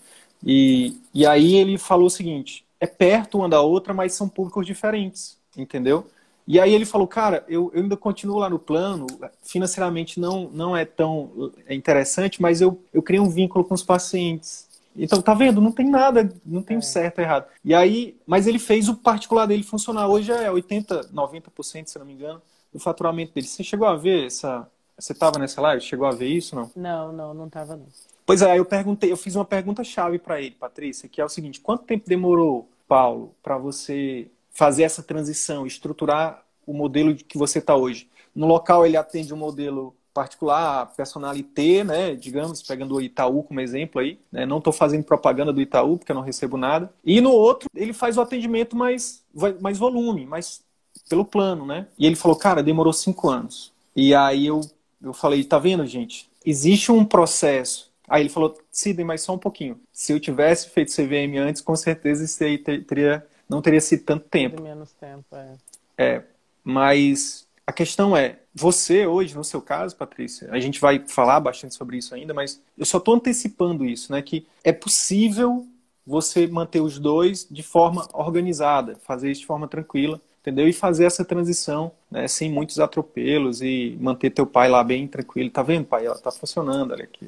E, e aí ele falou o seguinte: é perto uma da outra, mas são públicos diferentes, entendeu? E aí ele falou, cara, eu, eu, ainda continuo lá no plano, financeiramente não, não é tão interessante, mas eu, eu criei um vínculo com os pacientes. Então, tá vendo? Não tem nada, não tem é. certo errado. E aí, mas ele fez o particular dele funcionar. Hoje é 80, 90%, se não me engano, do faturamento dele. Você chegou a ver essa. Você estava nessa live? Chegou a ver isso, não? Não, não, não estava não. Pois é, eu perguntei, eu fiz uma pergunta chave para ele, Patrícia, que é o seguinte: quanto tempo demorou, Paulo, para você fazer essa transição, estruturar o modelo que você está hoje. No local ele atende um modelo particular, personalité, né, digamos, pegando o Itaú como exemplo aí, né, não estou fazendo propaganda do Itaú porque eu não recebo nada. E no outro ele faz o atendimento mais, mais volume, mais pelo plano, né? E ele falou, cara, demorou cinco anos. E aí eu, eu falei, tá vendo, gente? Existe um processo. Aí ele falou, Sidney, mas só um pouquinho. Se eu tivesse feito CVM antes, com certeza isso aí teria, não teria sido tanto tempo. Menos tempo, é. É, mas a questão é, você hoje, no seu caso, Patrícia, a gente vai falar bastante sobre isso ainda, mas eu só estou antecipando isso, né? Que é possível você manter os dois de forma organizada, fazer isso de forma tranquila, entendeu? E fazer essa transição, né, sem muitos atropelos e manter teu pai lá bem tranquilo. Tá vendo, pai? Ela tá funcionando, olha aqui.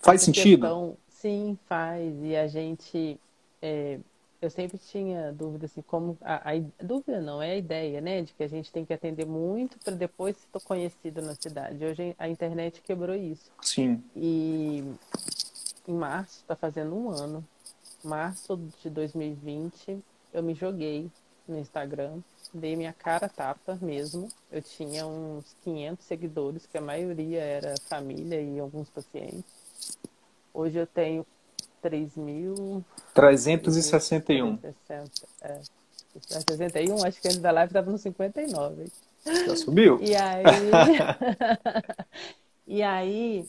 Faz sentido? Questão, sim, faz. E a gente é, eu sempre tinha dúvida assim, como a, a, dúvida não é a ideia, né, de que a gente tem que atender muito para depois ser conhecido na cidade. Hoje a internet quebrou isso. Sim. E em março está fazendo um ano, março de 2020, eu me joguei no Instagram, dei minha cara tapa mesmo. Eu tinha uns 500 seguidores, que a maioria era família e alguns pacientes. Hoje eu tenho 3.000. 361. 360, é. 61, acho que antes da live estava no 59. Já subiu? E aí. <laughs> e aí,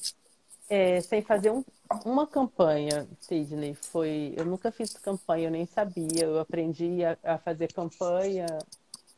é, sem fazer um, uma campanha, Sidney, foi. Eu nunca fiz campanha, eu nem sabia. Eu aprendi a, a fazer campanha.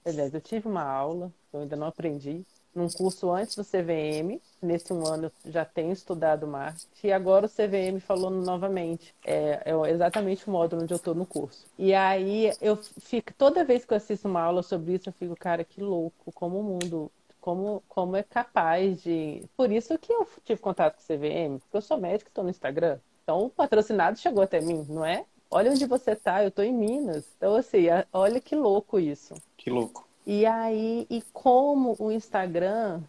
Aliás, eu tive uma aula, eu ainda não aprendi num curso antes do CVM. Nesse um ano eu já tenho estudado marketing. E agora o CVM falou novamente. É, é exatamente o módulo onde eu estou no curso. E aí eu fico, toda vez que eu assisto uma aula sobre isso, eu fico, cara, que louco, como o mundo. Como, como é capaz de. Por isso que eu tive contato com o CVM, porque eu sou médico e estou no Instagram. Então o patrocinado chegou até mim, não é? Olha onde você está, eu estou em Minas. Então, assim, olha que louco isso. Que louco. E aí, e como o Instagram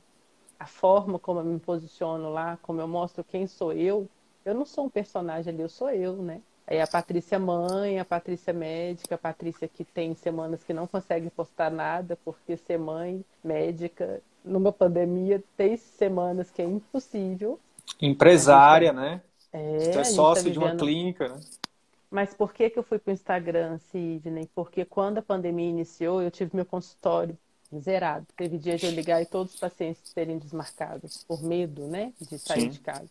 a forma como eu me posiciono lá, como eu mostro quem sou eu, eu não sou um personagem ali, eu sou eu, né? Aí a Patrícia mãe, a Patrícia médica, a Patrícia que tem semanas que não consegue postar nada, porque ser mãe médica numa pandemia tem semanas que é impossível. Empresária, né? É, Você é tá sócio vivendo... de uma clínica, né? Mas por que, que eu fui para o Instagram, Sidney? Porque quando a pandemia iniciou, eu tive meu consultório zerado. Teve dias de eu ligar e todos os pacientes serem desmarcados por medo, né, de sair Sim. de casa.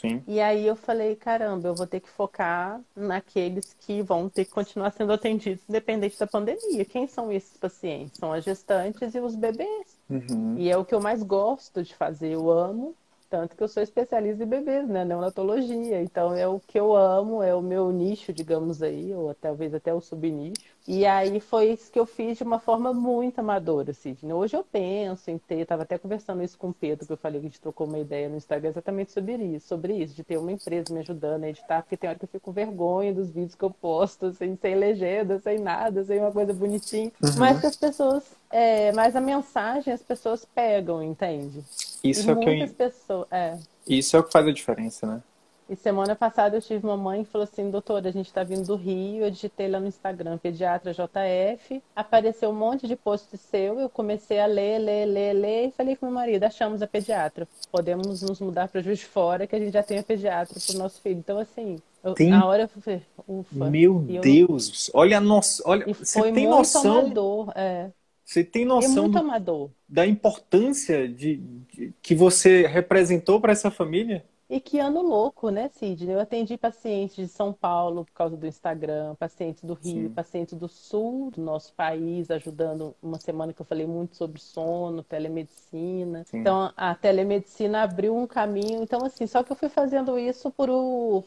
Sim. E aí eu falei, caramba, eu vou ter que focar naqueles que vão ter que continuar sendo atendidos independente da pandemia. Quem são esses pacientes? São as gestantes e os bebês. Uhum. E é o que eu mais gosto de fazer, eu amo, tanto que eu sou especialista em bebês, né, neonatologia. Então é o que eu amo, é o meu nicho, digamos aí, ou talvez até o subnicho. E aí foi isso que eu fiz de uma forma muito amadora, Sidney. Hoje eu penso em ter, estava até conversando isso com o Pedro, que eu falei que a gente trocou uma ideia no Instagram exatamente sobre isso, sobre isso, de ter uma empresa me ajudando a editar, porque tem hora que eu fico com vergonha dos vídeos que eu posto, assim, sem legenda, sem nada, sem uma coisa bonitinha. Uhum. Mas que as pessoas, é, mas a mensagem as pessoas pegam, entende? Isso e é, o que eu... pessoas, é. Isso é o que faz a diferença, né? E semana passada eu tive uma mãe que falou assim, doutora, a gente está vindo do Rio, eu digitei lá no Instagram, pediatra JF, apareceu um monte de post seu, eu comecei a ler, ler, ler, ler, e falei com meu marido, achamos a pediatra, podemos nos mudar para Juiz de Fora, que a gente já tem a pediatra para o nosso filho. Então, assim, eu, Tem- na hora eu falei, ufa. Meu eu- Deus! Olha a nossa, olha, E você foi tem muito noção, é. Você tem E noção muito do- da importância de, de- que você representou para essa família? E que ano louco, né, Sidney? Eu atendi pacientes de São Paulo por causa do Instagram, pacientes do Rio, Sim. pacientes do sul do nosso país, ajudando uma semana que eu falei muito sobre sono, telemedicina. Sim. Então, a telemedicina abriu um caminho. Então, assim, só que eu fui fazendo isso por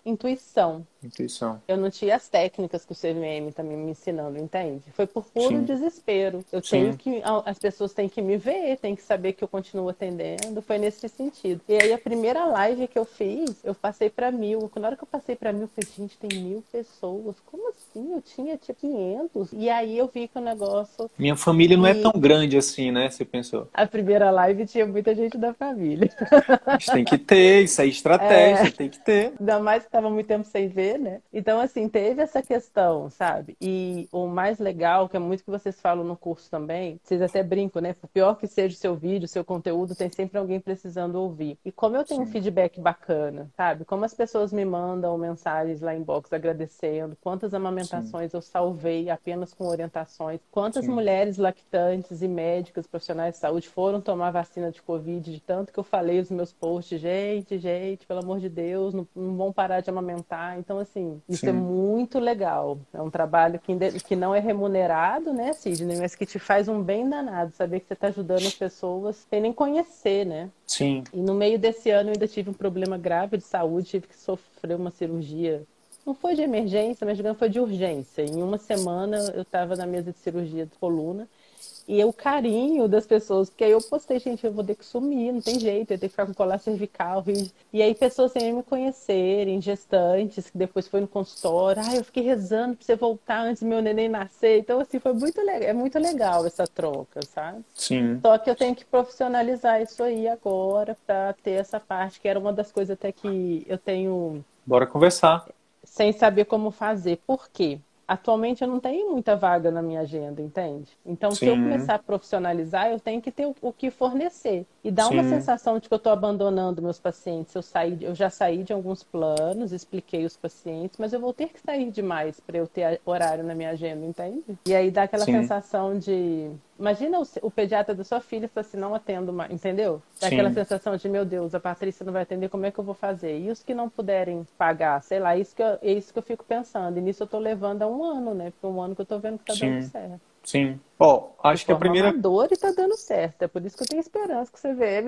intuição. Intuição. Eu não tinha as técnicas que o CVM tá me ensinando, entende? Foi por puro Sim. desespero. Eu Sim. tenho que, as pessoas têm que me ver, têm que saber que eu continuo atendendo. Foi nesse sentido. E aí a primeira live que eu fiz, eu passei para mil. Na hora que eu passei para mil, eu falei, gente, tem mil pessoas. Como assim? Eu tinha tipo 500. E aí eu vi que o negócio. Minha família não é E- tão grande assim, né? Você pensou. A primeira live tinha muita gente da família. Gente tem que ter, isso é estratégia, <laughs> É. tem que ter. Ainda mais que estava muito tempo sem ver, né? Então, assim, teve essa questão, sabe? E o mais legal, que é muito que vocês falam no curso também, vocês até brincam, né? Por pior que seja o seu vídeo, o seu conteúdo, tem sempre alguém precisando ouvir. E como eu tenho um Sim. feedback bacana, sabe? Como as pessoas me mandam mensagens lá em box agradecendo, quantas amamentações eu salvei apenas com orientações, quantas Sim. mulheres lactantes e médicas, profissionais de saúde foram tomar vacina de Covid, de tanto que eu falei nos meus posts, gente, gente, pelo amor de Deus, não, não vão parar de amamentar. Então, assim, isso Sim. é muito legal. É um trabalho que, que não é remunerado, né, Sidney, mas que te faz um bem danado, saber que você está ajudando as pessoas sem nem conhecer, né? Sim. E no meio desse ano eu ainda tive um problema grave de saúde, tive que sofrer uma cirurgia. Não foi de emergência, mas digamos foi de urgência. Em uma semana eu estava na mesa de cirurgia de coluna e o carinho das pessoas, porque aí eu postei, gente, eu vou ter que sumir, não tem jeito, eu tenho que ficar com colar cervical. E, e aí pessoas sem me conhecerem, gestantes, que depois foi no consultório, ah, eu fiquei rezando pra você voltar antes do meu neném nascer. Então, assim, foi muito legal, é muito legal essa troca, sabe? Sim. Só que eu tenho que profissionalizar isso aí agora para ter essa parte, que era uma das coisas até que eu tenho Bora conversar. sem saber como fazer. Por quê? Atualmente eu não tenho muita vaga na minha agenda, entende? Então, se eu Sim. começar a profissionalizar, eu tenho que ter o- o que fornecer. E dá uma Sim. sensação de que eu estou abandonando meus pacientes. Eu, saí, eu já saí de alguns planos, expliquei os pacientes, mas eu vou ter que sair demais para eu ter horário na minha agenda, entende? E aí dá aquela Sim. sensação de. Imagina o, o pediatra da sua filha fala assim, não atendo mais, entendeu? Dá Sim. aquela sensação de, meu Deus, a Patrícia não vai atender, como é que eu vou fazer? E os que não puderem pagar, sei lá, isso que eu, é isso que eu fico pensando. E nisso eu tô levando há um ano, né? Porque é um ano que eu tô vendo que tá Sim. dando certo. Sim. Ó, acho que a primeira. amadora e tá dando certo. É por isso que eu tenho esperança que você vê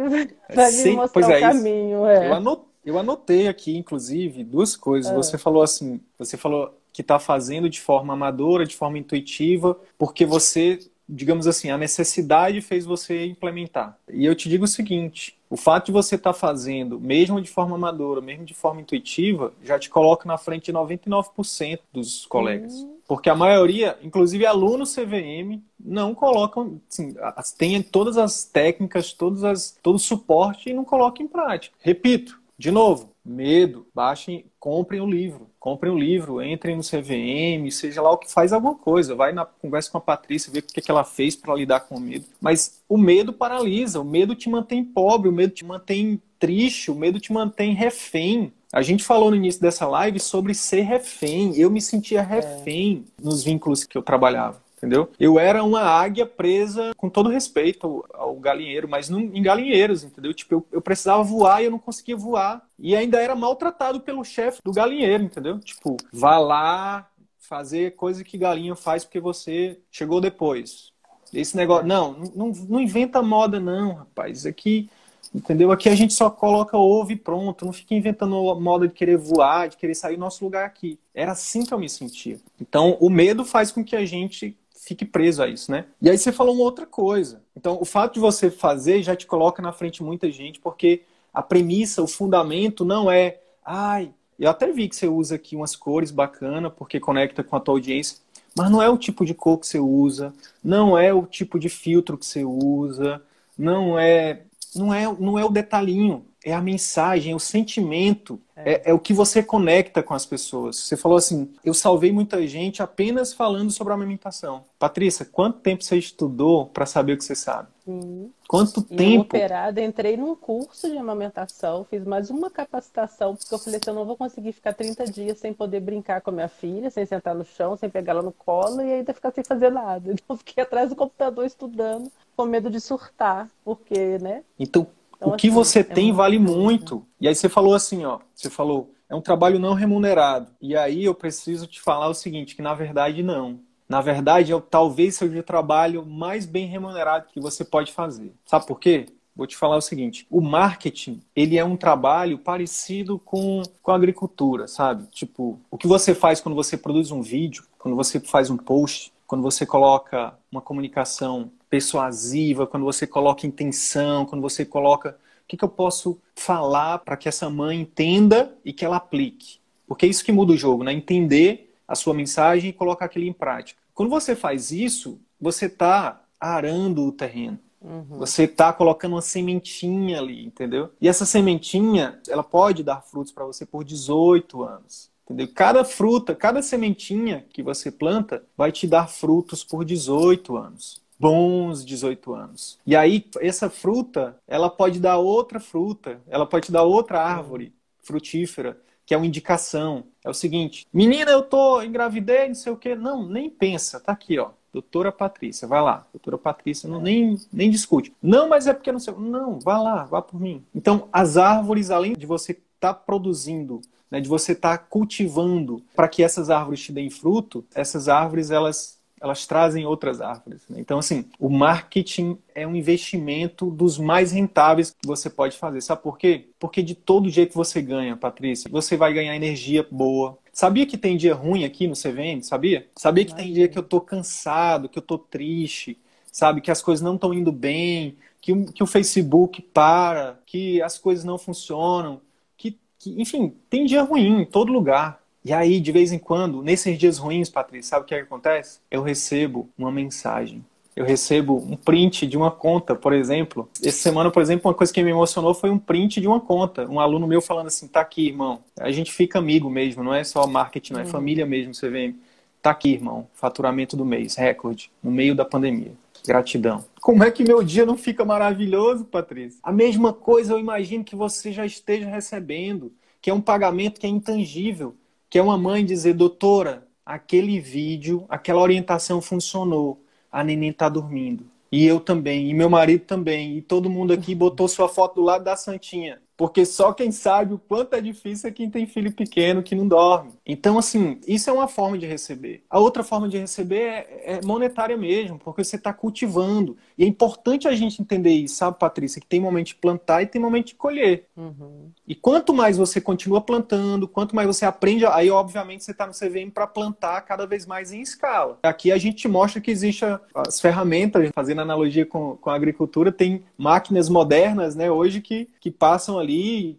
vai Sim, me mostrar o é, isso. caminho. É. Eu ano- eu anotei aqui, inclusive, duas coisas. Ah. Você falou assim, você falou que está fazendo de forma amadora, de forma intuitiva, porque você, digamos assim, a necessidade fez você implementar. E eu te digo o seguinte: o fato de você estar fazendo, mesmo de forma amadora, mesmo de forma intuitiva, já te coloca na frente de 99% dos colegas. Hum, Porque a maioria, inclusive alunos CVM, não colocam, assim, tem todas as técnicas, todas as, todo o suporte e não colocam em prática. Repito, de novo, medo, baixem, comprem o livro. Comprem o livro, entrem no CVM, seja lá o que faz alguma coisa. Vai na conversa com a Patrícia, ver o que, que ela fez para lidar com o medo. Mas o medo paralisa, o medo te mantém pobre, o medo te mantém triste, o medo te mantém refém. A gente falou no início dessa live sobre ser refém. Eu me sentia refém é. nos vínculos que eu trabalhava entendeu? Eu era uma águia presa, com todo respeito ao galinheiro, mas não, em galinheiros, entendeu? Tipo, eu, eu precisava voar e eu não conseguia voar. E ainda era maltratado pelo chefe do galinheiro, entendeu? Tipo, vá lá fazer coisa que galinha faz porque você chegou depois. Esse negócio. Não, não, não inventa moda, não, rapaz. Aqui. Entendeu? Aqui a gente só coloca ovo e pronto. Não fica inventando moda de querer voar, de querer sair do nosso lugar aqui. Era assim que eu me sentia. Então, o medo faz com que a gente fique preso a isso, né? E aí você falou uma outra coisa. Então, o fato de você fazer já te coloca na frente muita gente, porque a premissa, o fundamento não é, ai, eu até vi que você usa aqui umas cores bacana, porque conecta com a tua audiência, mas não é o tipo de cor que você usa, não é o tipo de filtro que você usa, não é, não é, não é o detalhinho é a mensagem, é o sentimento, é. É, é. o que você conecta com as pessoas. Você falou assim: eu salvei muita gente apenas falando sobre a amamentação. Patrícia, quanto tempo você estudou para saber o que você sabe? Sim. Quanto e tempo? operada, entrei num curso de amamentação, fiz mais uma capacitação, porque eu falei assim: eu não vou conseguir ficar 30 dias sem poder brincar com a minha filha, sem sentar no chão, sem pegar ela no colo e ainda ficar sem fazer nada. <laughs> Então, fiquei atrás do computador estudando, com medo de surtar, porque, né? Então, então, o que assim, você é tem vale muito. E aí você falou assim, ó, você falou, é um trabalho não remunerado. E aí eu preciso te falar o seguinte, que na verdade não. Na verdade, é, talvez seja o trabalho mais bem remunerado que você pode fazer. Sabe por quê? Vou te falar o seguinte: o marketing ele é um trabalho parecido com, com a agricultura, sabe? Tipo, o que você faz quando você produz um vídeo, quando você faz um post, quando você coloca uma comunicação persuasiva, quando você coloca intenção, quando você coloca o que, que eu posso falar para que essa mãe entenda e que ela aplique. Porque é isso que muda o jogo, né? Entender a sua mensagem e colocar aquilo em prática. Quando você faz isso, você está arando o terreno. Uhum. Você está colocando uma sementinha ali, entendeu? E essa sementinha, ela pode dar frutos para você por 18 anos. Entendeu? Cada fruta, cada sementinha que você planta vai te dar frutos por 18 anos bons 18 anos. E aí, essa fruta, ela pode dar outra fruta, ela pode dar outra árvore frutífera, que é uma indicação. É o seguinte, menina, eu tô engravidei, não sei o quê. Não, nem pensa, tá aqui, ó. Doutora Patrícia, vai lá. Doutora Patrícia, não, nem, nem discute. Não, mas é porque não sei. Não, vá lá, vá por mim. Então, as árvores, além de você estar tá produzindo, né, de você estar tá cultivando para que essas árvores te deem fruto, essas árvores, elas elas trazem outras árvores. Né? Então, assim, o marketing é um investimento dos mais rentáveis que você pode fazer. Sabe por quê? Porque de todo jeito você ganha, Patrícia. Você vai ganhar energia boa. Sabia que tem dia ruim aqui no CVM? Sabia? Sabia que tem dia que eu tô cansado, que eu tô triste, sabe? Que as coisas não estão indo bem, que o, que o Facebook para, que as coisas não funcionam. Que, que, enfim, tem dia ruim em todo lugar. E aí, de vez em quando, nesses dias ruins, Patrícia, sabe o que, é que acontece? Eu recebo uma mensagem. Eu recebo um print de uma conta, por exemplo. Essa semana, por exemplo, uma coisa que me emocionou foi um print de uma conta. Um aluno meu falando assim: tá aqui, irmão. A gente fica amigo mesmo, não é só marketing, não é uhum. família mesmo, CVM. Tá aqui, irmão. Faturamento do mês, recorde, no meio da pandemia. Gratidão. Como é que meu dia não fica maravilhoso, Patrícia? A mesma coisa eu imagino que você já esteja recebendo, que é um pagamento que é intangível que é uma mãe dizer, doutora, aquele vídeo, aquela orientação funcionou, a neném está dormindo. E eu também, e meu marido também, e todo mundo aqui botou sua foto do lado da Santinha. Porque só quem sabe o quanto é difícil é quem tem filho pequeno que não dorme. Então, assim, isso é uma forma de receber. A outra forma de receber é, é monetária mesmo, porque você está cultivando. E é importante a gente entender isso, sabe, Patrícia? Que tem momento de plantar e tem momento de colher. Uhum. E quanto mais você continua plantando, quanto mais você aprende, aí, obviamente, você está no CVM para plantar cada vez mais em escala. Aqui a gente mostra que existe as ferramentas, fazendo analogia com, com a agricultura, tem máquinas modernas, né, hoje que, que passam ali,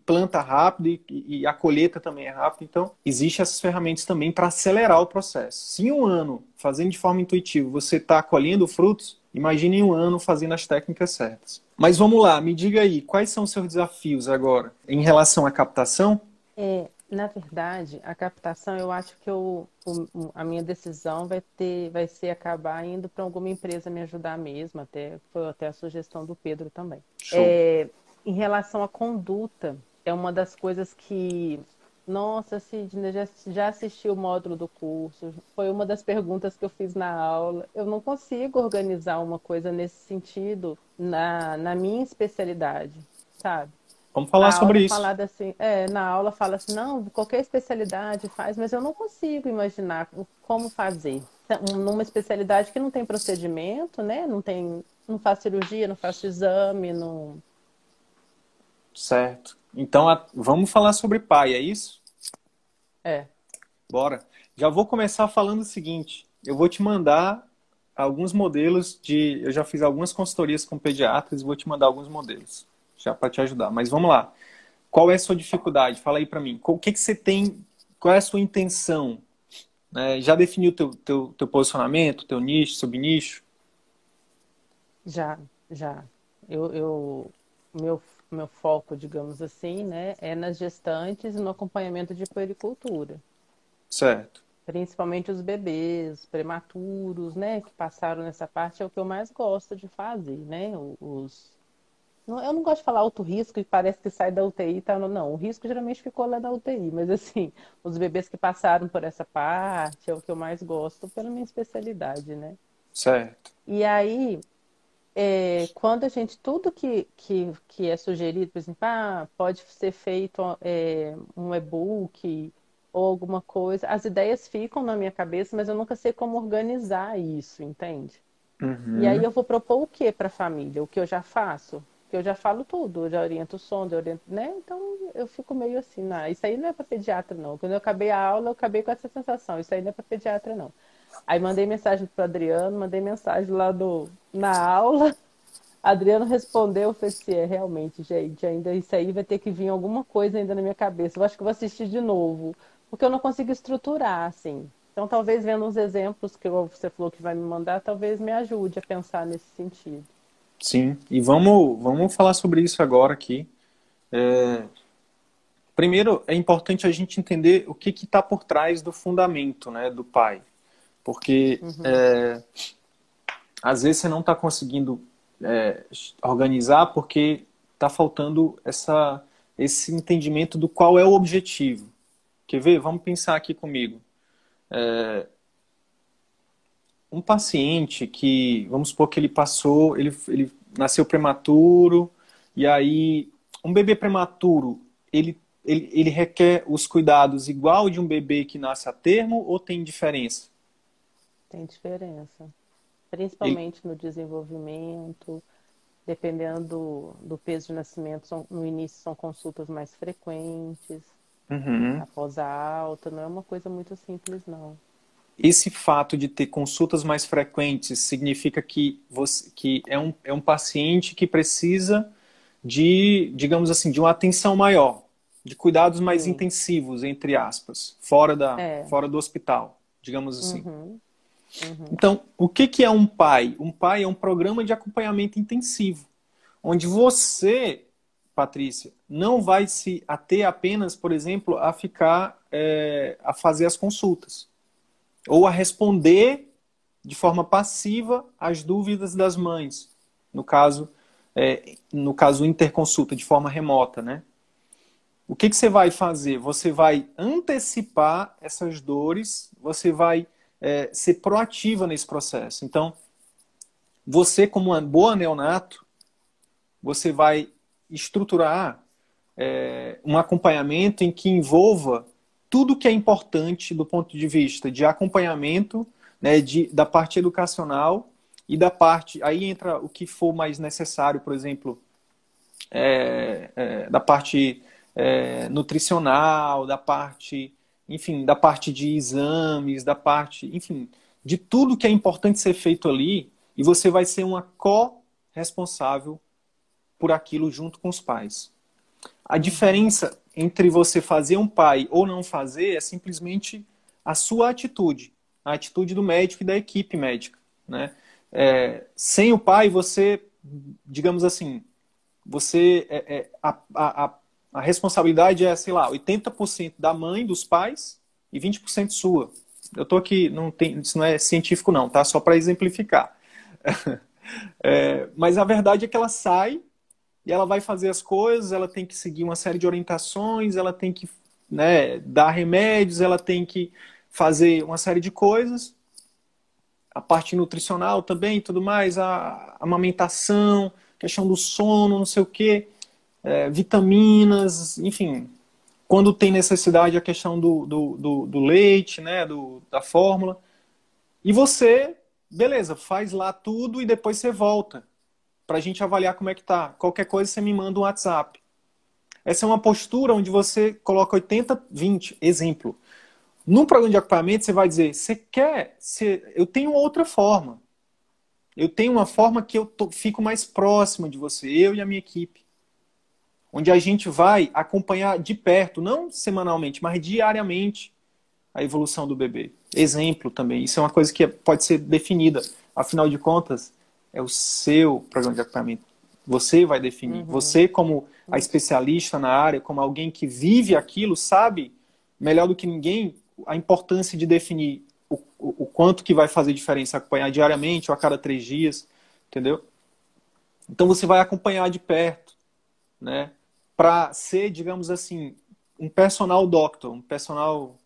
planta rápido e, e a colheita também é rápida. Então, existem essas ferramentas também para acelerar o processo. Se em um ano, fazendo de forma intuitiva, você está colhendo frutos, imagine um ano fazendo as técnicas certas. Mas vamos lá, me diga aí, quais são os seus desafios agora em relação à captação? É, na verdade, a captação, eu acho que eu, o, a minha decisão vai ter, vai ser acabar indo para alguma empresa me ajudar mesmo, até foi até a sugestão do Pedro também. É, em relação à conduta, é uma das coisas que, nossa, Sidney, já, já assisti o módulo do curso, foi uma das perguntas que eu fiz na aula. Eu não consigo organizar uma coisa nesse sentido na, na minha especialidade, sabe? Vamos falar sobre isso. Falado assim, é, na aula fala assim, não, qualquer especialidade faz, mas eu não consigo imaginar como fazer. Numa especialidade que não tem procedimento, né? Não tem, não faz cirurgia, não faz exame, não. Certo. Então a... vamos falar sobre pai, é isso? É. Bora. Já vou começar falando o seguinte: eu vou te mandar alguns modelos de. Eu já fiz algumas consultorias com pediatras e vou te mandar alguns modelos já para te ajudar. Mas vamos lá. Qual é a sua dificuldade? Fala aí para mim. O que, que você tem? Qual é a sua intenção? É, já definiu teu, teu, teu posicionamento, teu nicho, subnicho? Já, já. Eu, eu, meu, meu foco, digamos assim, né, é nas gestantes e no acompanhamento de puericultura. Certo. Principalmente os bebês prematuros, né, que passaram nessa parte, é o que eu mais gosto de fazer, né, os, eu não gosto de falar alto risco e parece que sai da UTI, tá? Não, o risco geralmente ficou lá da UTI, mas assim, os bebês que passaram por essa parte é o que eu mais gosto pela minha especialidade, né? Certo. E aí, é, quando a gente, tudo que, que, que é sugerido, por exemplo, ah, pode ser feito é, um e-book ou alguma coisa, as ideias ficam na minha cabeça, mas eu nunca sei como organizar isso, entende? Uhum. E aí eu vou propor o que para a família? O que eu já faço? Porque eu já falo tudo, eu já oriento o som, já oriento, né? Então eu fico meio assim, não, isso aí não é para pediatra, não. Quando eu acabei a aula, eu acabei com essa sensação, isso aí não é para pediatra, não. Aí mandei mensagem para Adriano, mandei mensagem lá do, na aula. Adriano respondeu, eu falei assim, é realmente, gente, ainda isso aí vai ter que vir alguma coisa ainda na minha cabeça. Eu acho que vou assistir de novo, porque eu não consigo estruturar, assim. Então, talvez vendo uns exemplos que você falou que vai me mandar, talvez me ajude a pensar nesse sentido. Sim, e vamos, vamos falar sobre isso agora aqui. É... Primeiro, é importante a gente entender o que está por trás do fundamento né, do pai. Porque uhum. é... às vezes você não está conseguindo é, organizar porque está faltando essa, esse entendimento do qual é o objetivo. Quer ver? Vamos pensar aqui comigo. É, um paciente que, vamos supor que ele passou, ele, ele nasceu prematuro, e aí um bebê prematuro, ele, ele, ele requer os cuidados igual de um bebê que nasce a termo ou tem diferença? Tem diferença. Principalmente ele... no desenvolvimento, dependendo do, do, peso de nascimento, são, no início são consultas mais frequentes, uhum. após a alta, não é uma coisa muito simples, não esse fato de ter consultas mais frequentes significa que, você, que é, um, é um paciente que precisa de, digamos assim, de uma atenção maior, de cuidados mais Sim. intensivos, entre aspas, fora, da, é. fora do hospital, digamos assim. Uhum. Uhum. Então, o que, que é um pai? Um pai é um programa de acompanhamento intensivo, onde você, Patrícia, não vai se ater apenas, por exemplo, a ficar, é, a fazer as consultas ou a responder de forma passiva às dúvidas das mães, no caso, é, no caso interconsulta de forma remota, né? O que, que você vai fazer? Você vai antecipar essas dores, você vai é, ser proativa nesse processo. Então, você como uma boa neonato, você vai estruturar é, um acompanhamento em que envolva tudo que é importante do ponto de vista de acompanhamento, né, de, da parte educacional e da parte. Aí entra o que for mais necessário, por exemplo, é, é, da parte é, nutricional, da parte, enfim, da parte de exames, da parte, enfim, de tudo que é importante ser feito ali, e você vai ser uma co-responsável por aquilo junto com os pais. A diferença entre você fazer um pai ou não fazer é simplesmente a sua atitude, a atitude do médico e da equipe médica, né? É, sem o pai, você, digamos assim, você é, é, a, a, a responsabilidade é, sei lá, 80% da mãe, dos pais e 20% sua. Eu estou aqui, não tem, isso não é científico não, tá? Só para exemplificar. <laughs> É, mas a verdade é que ela sai e ela vai fazer as coisas, ela tem que seguir uma série de orientações, ela tem que né, dar remédios, ela tem que fazer uma série de coisas. A parte nutricional também, tudo mais, a amamentação, questão do sono, não sei o quê, é, vitaminas, enfim. Quando tem necessidade, a questão do, do, do, do leite, né, do, da fórmula. E você, beleza, faz lá tudo e depois você volta para a gente avaliar como é que tá. Qualquer coisa você me manda um WhatsApp. Essa é uma postura onde você coloca 80, 20, exemplo. Num programa de acompanhamento, você vai dizer: você quer, eu tenho outra forma. Eu tenho uma forma que eu tô, fico mais próximo de você, eu e a minha equipe. Onde a gente vai acompanhar de perto, não semanalmente, mas diariamente, a evolução do bebê. Exemplo também. Isso é uma coisa que pode ser definida. Afinal de contas, é o seu programa de acompanhamento. Você vai definir. Uhum. Você, como a especialista na área, como alguém que vive aquilo, sabe melhor do que ninguém a importância de definir o, o, o quanto que vai fazer diferença acompanhar diariamente ou a cada três dias, entendeu? Então você vai acompanhar de perto, né? Para ser, digamos assim, um personal doctor, um personal,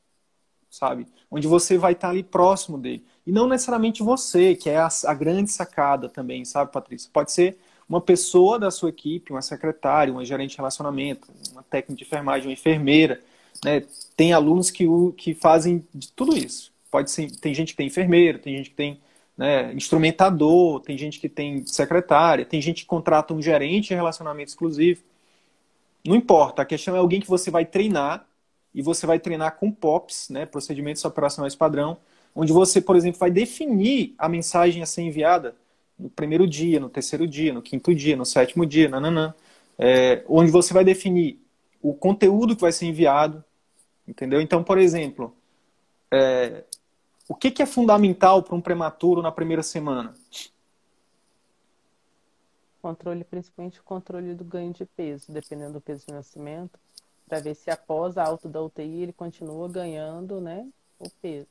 sabe? Onde você vai estar ali próximo dele. E não necessariamente você, que é a, a grande sacada também, sabe, Patrícia? Pode ser uma pessoa da sua equipe, uma secretária, uma gerente de relacionamento, uma técnica de enfermagem, uma enfermeira. Né? Tem alunos que, que fazem de tudo isso. Pode ser, tem gente que tem enfermeiro, tem gente que tem né, instrumentador, tem gente que tem secretária, tem gente que contrata um gerente de relacionamento exclusivo. Não importa, a questão é alguém que você vai treinar e você vai treinar com POPs, né, procedimentos operacionais padrão, onde você, por exemplo, vai definir a mensagem a ser enviada no primeiro dia, no terceiro dia, no quinto dia, no sétimo dia, nananã. É, onde você vai definir o conteúdo que vai ser enviado, entendeu? Então, por exemplo, é, o que, que é fundamental para um prematuro na primeira semana? Controle, principalmente o controle do ganho de peso, dependendo do peso de nascimento, para ver se após a alta da UTI ele continua ganhando né, o peso.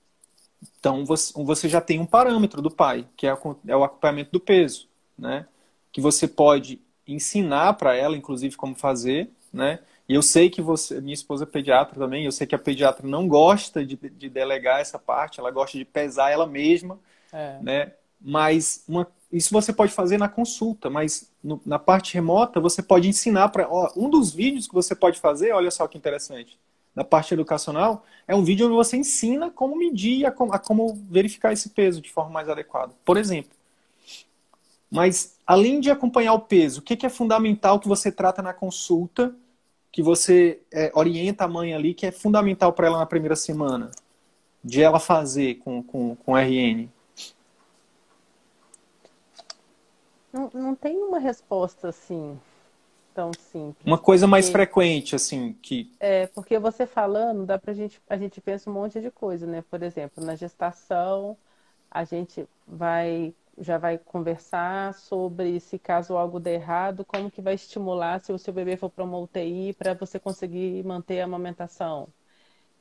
Então você já tem um parâmetro do pai, que é, é o acompanhamento do peso, né? Que você pode ensinar para ela, inclusive, como fazer, né? E eu sei que você, minha esposa é pediatra também, eu sei que a pediatra não gosta de, de delegar essa parte, ela gosta de pesar ela mesma, é. né? Mas uma, isso você pode fazer na consulta, mas no, na parte remota você pode ensinar para um dos vídeos que você pode fazer, olha só que interessante da parte educacional, é um vídeo onde você ensina como medir, a, a como verificar esse peso de forma mais adequada, por exemplo. Mas, além de acompanhar o peso, o que, que é fundamental que você trata na consulta, que você é, orienta a mãe ali, que é fundamental para ela na primeira semana, de ela fazer com, com, com RN? Não, não tem uma resposta assim tão simples. Uma coisa mais porque, frequente, assim, que. É, porque você falando, dá pra gente. A gente pensa um monte de coisa, né? Por exemplo, na gestação, a gente vai já vai conversar sobre se caso algo der errado, como que vai estimular se o seu bebê for para uma UTI para você conseguir manter a amamentação.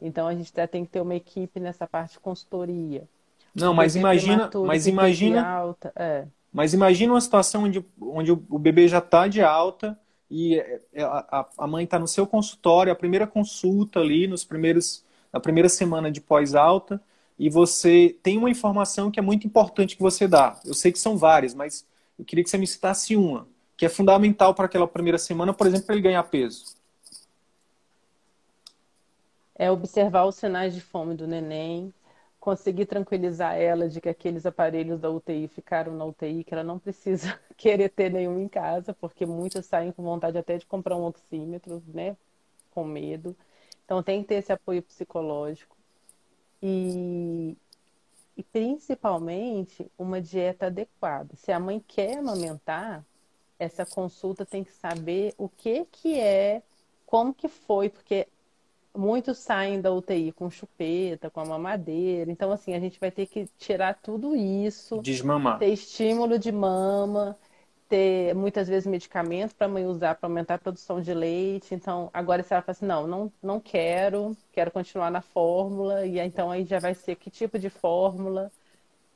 Então a gente tem que ter uma equipe nessa parte de consultoria. Não, mas imagina, mas imagina, alta, é. Mas imagina uma situação onde, onde o bebê já está de alta e é, é, a, a mãe está no seu consultório, a primeira consulta ali, nos primeiros, na primeira semana de pós-alta, e você tem uma informação que é muito importante que você dá. Eu sei que são várias, mas eu queria que você me citasse uma, que é fundamental para aquela primeira semana, por exemplo, para ele ganhar peso. É observar os sinais de fome do neném, conseguir tranquilizar ela de que aqueles aparelhos da UTI ficaram na UTI, que ela não precisa <laughs> querer ter nenhum em casa, porque muitas saem com vontade até de comprar um oxímetro, né? Com medo. Então tem que ter esse apoio psicológico. E, e principalmente uma dieta adequada. Se a mãe quer amamentar, essa consulta tem que saber o que, que é como que foi, porque muitos saem da UTI com chupeta, com a mamadeira. Então, assim, a gente vai ter que tirar tudo isso. Desmamar. Ter estímulo de mama, ter muitas vezes medicamento para a mãe usar para aumentar a produção de leite. Então, agora se ela fala assim, não, não, não quero, quero continuar na fórmula. E então aí já vai ser que tipo de fórmula,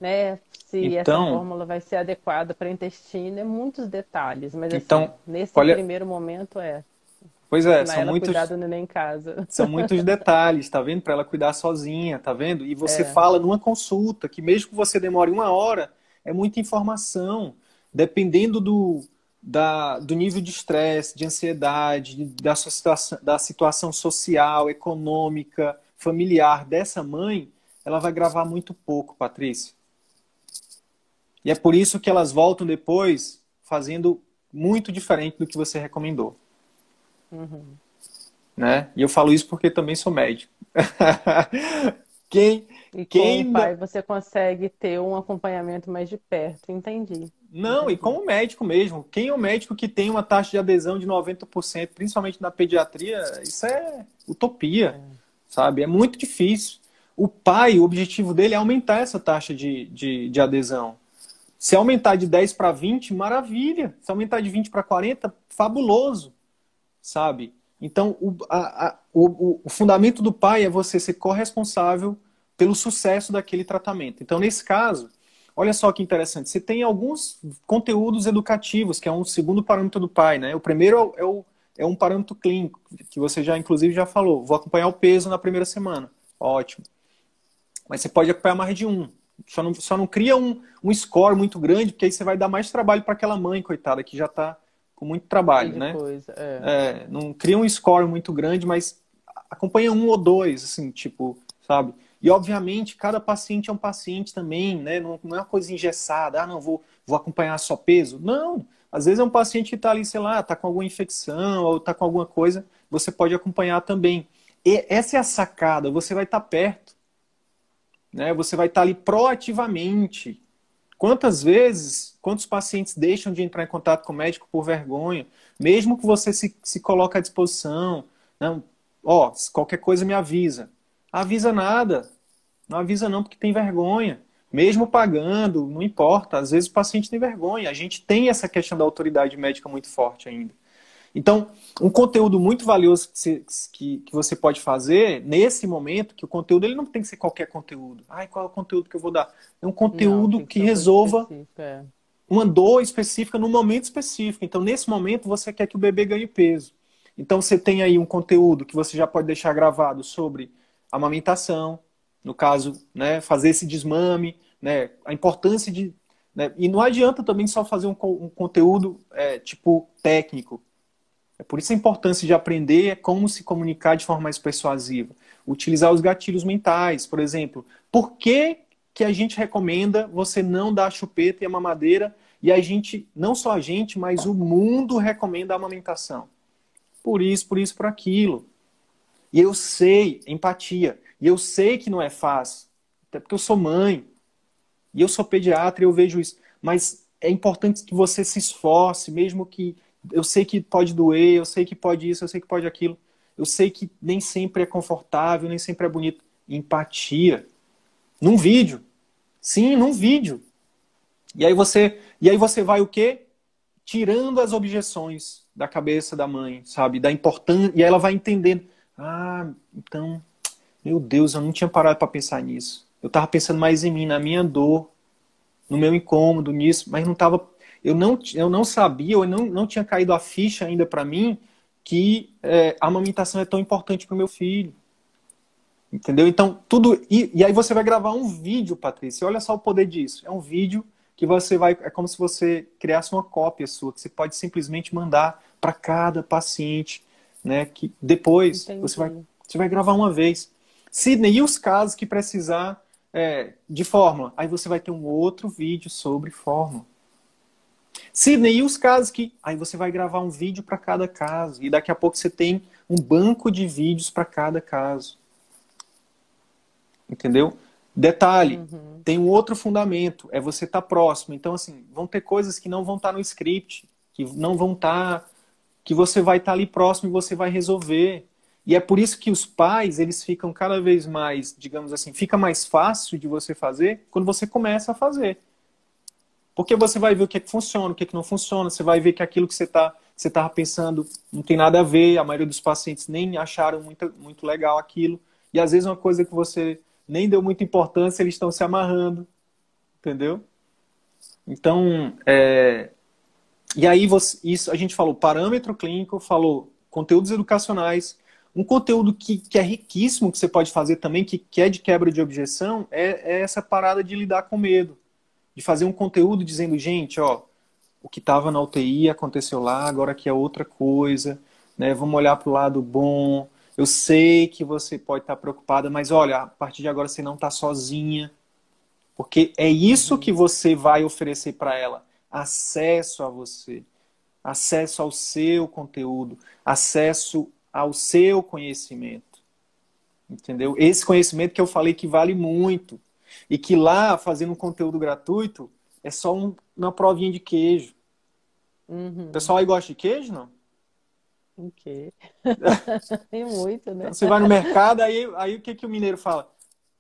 né? Se então, essa fórmula vai ser adequada para o intestino, é muitos detalhes. Mas assim, então, nesse olha... primeiro momento é Pois é, são muitos. Cuidar do neném em casa. São <laughs> muitos detalhes, tá vendo? Para ela cuidar sozinha, tá vendo? E você é. fala numa consulta que mesmo que você demore uma hora, é muita informação. Dependendo do, da, do nível de estresse, de ansiedade, da, sua situação, da situação social, econômica, familiar dessa mãe, ela vai gravar muito pouco, Patrícia. E é por isso que elas voltam depois fazendo muito diferente do que você recomendou. Uhum. Né? E eu falo isso porque também sou médico. <laughs> quem, e quem como pai você consegue ter um acompanhamento mais de perto, entendi. Não, entendi. e como médico mesmo, quem é o médico que tem uma taxa de adesão de 90%, principalmente na pediatria, isso é utopia, é. sabe? É muito difícil. O pai, o objetivo dele é aumentar essa taxa de, de, de adesão. Se aumentar de 10 para 20, maravilha. Se aumentar de 20 para 40, fabuloso sabe? Então, o, a, a, o, o fundamento do pai é você ser corresponsável pelo sucesso daquele tratamento. Então, nesse caso, olha só que interessante, você tem alguns conteúdos educativos, que é um segundo parâmetro do pai, né? O primeiro é, o, é um parâmetro clínico, que você já, inclusive, já falou. Vou acompanhar o peso na primeira semana. Ótimo. Mas você pode acompanhar mais de um. Só não, só não cria um, um score muito grande, porque aí você vai dar mais trabalho para aquela mãe, coitada, que já está com muito trabalho, né? Coisa, é. É, não cria um score muito grande, mas acompanha um ou dois, assim, tipo, sabe? E obviamente cada paciente é um paciente também, né? Não, não é uma coisa engessada, ah, não, vou, vou acompanhar só peso. Não, às vezes é um paciente que está ali, sei lá, está com alguma infecção ou está com alguma coisa, você pode acompanhar também. E essa é a sacada, você vai estar tá perto, né? Você vai estar tá ali proativamente, Quantas vezes, quantos pacientes deixam de entrar em contato com o médico por vergonha, mesmo que você se, se coloque à disposição, não, ó, qualquer coisa me avisa. Avisa nada, não avisa não porque tem vergonha. Mesmo pagando, não importa, às vezes o paciente tem vergonha. A gente tem essa questão da autoridade médica muito forte ainda. Então, um conteúdo muito valioso que você, que, que você pode fazer nesse momento, que o conteúdo ele não tem que ser qualquer conteúdo. Ai, qual é o conteúdo que eu vou dar? É um conteúdo não, que, que resolva é. uma dor específica no momento específico. Então, nesse momento, você quer que o bebê ganhe peso. Então, você tem aí um conteúdo que você já pode deixar gravado sobre amamentação, no caso, né, fazer esse desmame, né, a importância de. Né, e não adianta também só fazer um, um conteúdo é, tipo técnico. É por isso a importância de aprender como se comunicar de forma mais persuasiva. Utilizar os gatilhos mentais, por exemplo. Por que, que a gente recomenda você não dar a chupeta e a mamadeira e a gente, não só a gente, mas o mundo recomenda a amamentação? Por isso, por isso, por aquilo. E eu sei, empatia. E eu sei que não é fácil. Até porque eu sou mãe. E eu sou pediatra e eu vejo isso. Mas é importante que você se esforce, mesmo que eu sei que pode doer, eu sei que pode isso, eu sei que pode aquilo. Eu sei que nem sempre é confortável, nem sempre é bonito. Empatia. Num vídeo. Sim, num vídeo. E aí você, e aí você vai o quê? Tirando as objeções da cabeça da mãe, sabe? Da importância, e ela vai entendendo. Ah, então, meu Deus, eu não tinha parado para pensar nisso. Eu estava pensando mais em mim, na minha dor, no meu incômodo, nisso, mas não estava eu não, eu não sabia, eu não, não tinha caído a ficha ainda para mim que é, a amamentação é tão importante para o meu filho. Entendeu? Então, tudo. E, e, aí você vai gravar um vídeo, Patrícia. Olha só o poder disso. É um vídeo que você vai. É como se você criasse uma cópia sua, que você pode simplesmente mandar para cada paciente, né? Que depois você vai, você vai gravar uma vez. Sidney, e os casos que precisar é, de fórmula? Aí você vai ter um outro vídeo sobre fórmula. Sidney, e os casos que. Aí você vai gravar um vídeo para cada caso. E daqui a pouco você tem um banco de vídeos para cada caso. Entendeu? Detalhe, uhum. tem um outro fundamento, é você estar tá próximo. Então, assim, vão ter coisas que não vão estar tá no script, que não vão estar tá que você vai estar ali próximo e você vai resolver. E é por isso que os pais, eles ficam cada vez mais, digamos assim, fica mais fácil de você fazer quando você começa a fazer. Porque você vai ver o que, é que funciona, o que, é que não funciona, você vai ver que aquilo que você está você estava pensando não tem nada a ver, a maioria dos pacientes nem acharam muito, muito legal aquilo. E às vezes uma coisa que você nem deu muita importância, eles estão se amarrando. Entendeu? Então, é... e aí você, isso a gente falou parâmetro clínico, falou conteúdos educacionais, um conteúdo que, que é riquíssimo que você pode fazer também, que, que é de quebra de objeção, é, é essa parada de lidar com medo. De fazer um conteúdo dizendo, gente, ó, o que estava na UTI aconteceu lá, agora que é outra coisa, né? Vamos olhar para o lado bom. Eu sei que você pode estar tá preocupada, mas olha, a partir de agora você não está sozinha, porque é isso que você vai oferecer para ela: acesso a você, acesso ao seu conteúdo, acesso ao seu conhecimento. Entendeu? Esse conhecimento que eu falei que vale muito. E que lá, fazendo um conteúdo gratuito, é só um, uma provinha de queijo. Uhum. O pessoal aí gosta de queijo, não? O quê? <laughs> Tem muito, né? Você vai no mercado, aí, aí o que, que o mineiro fala?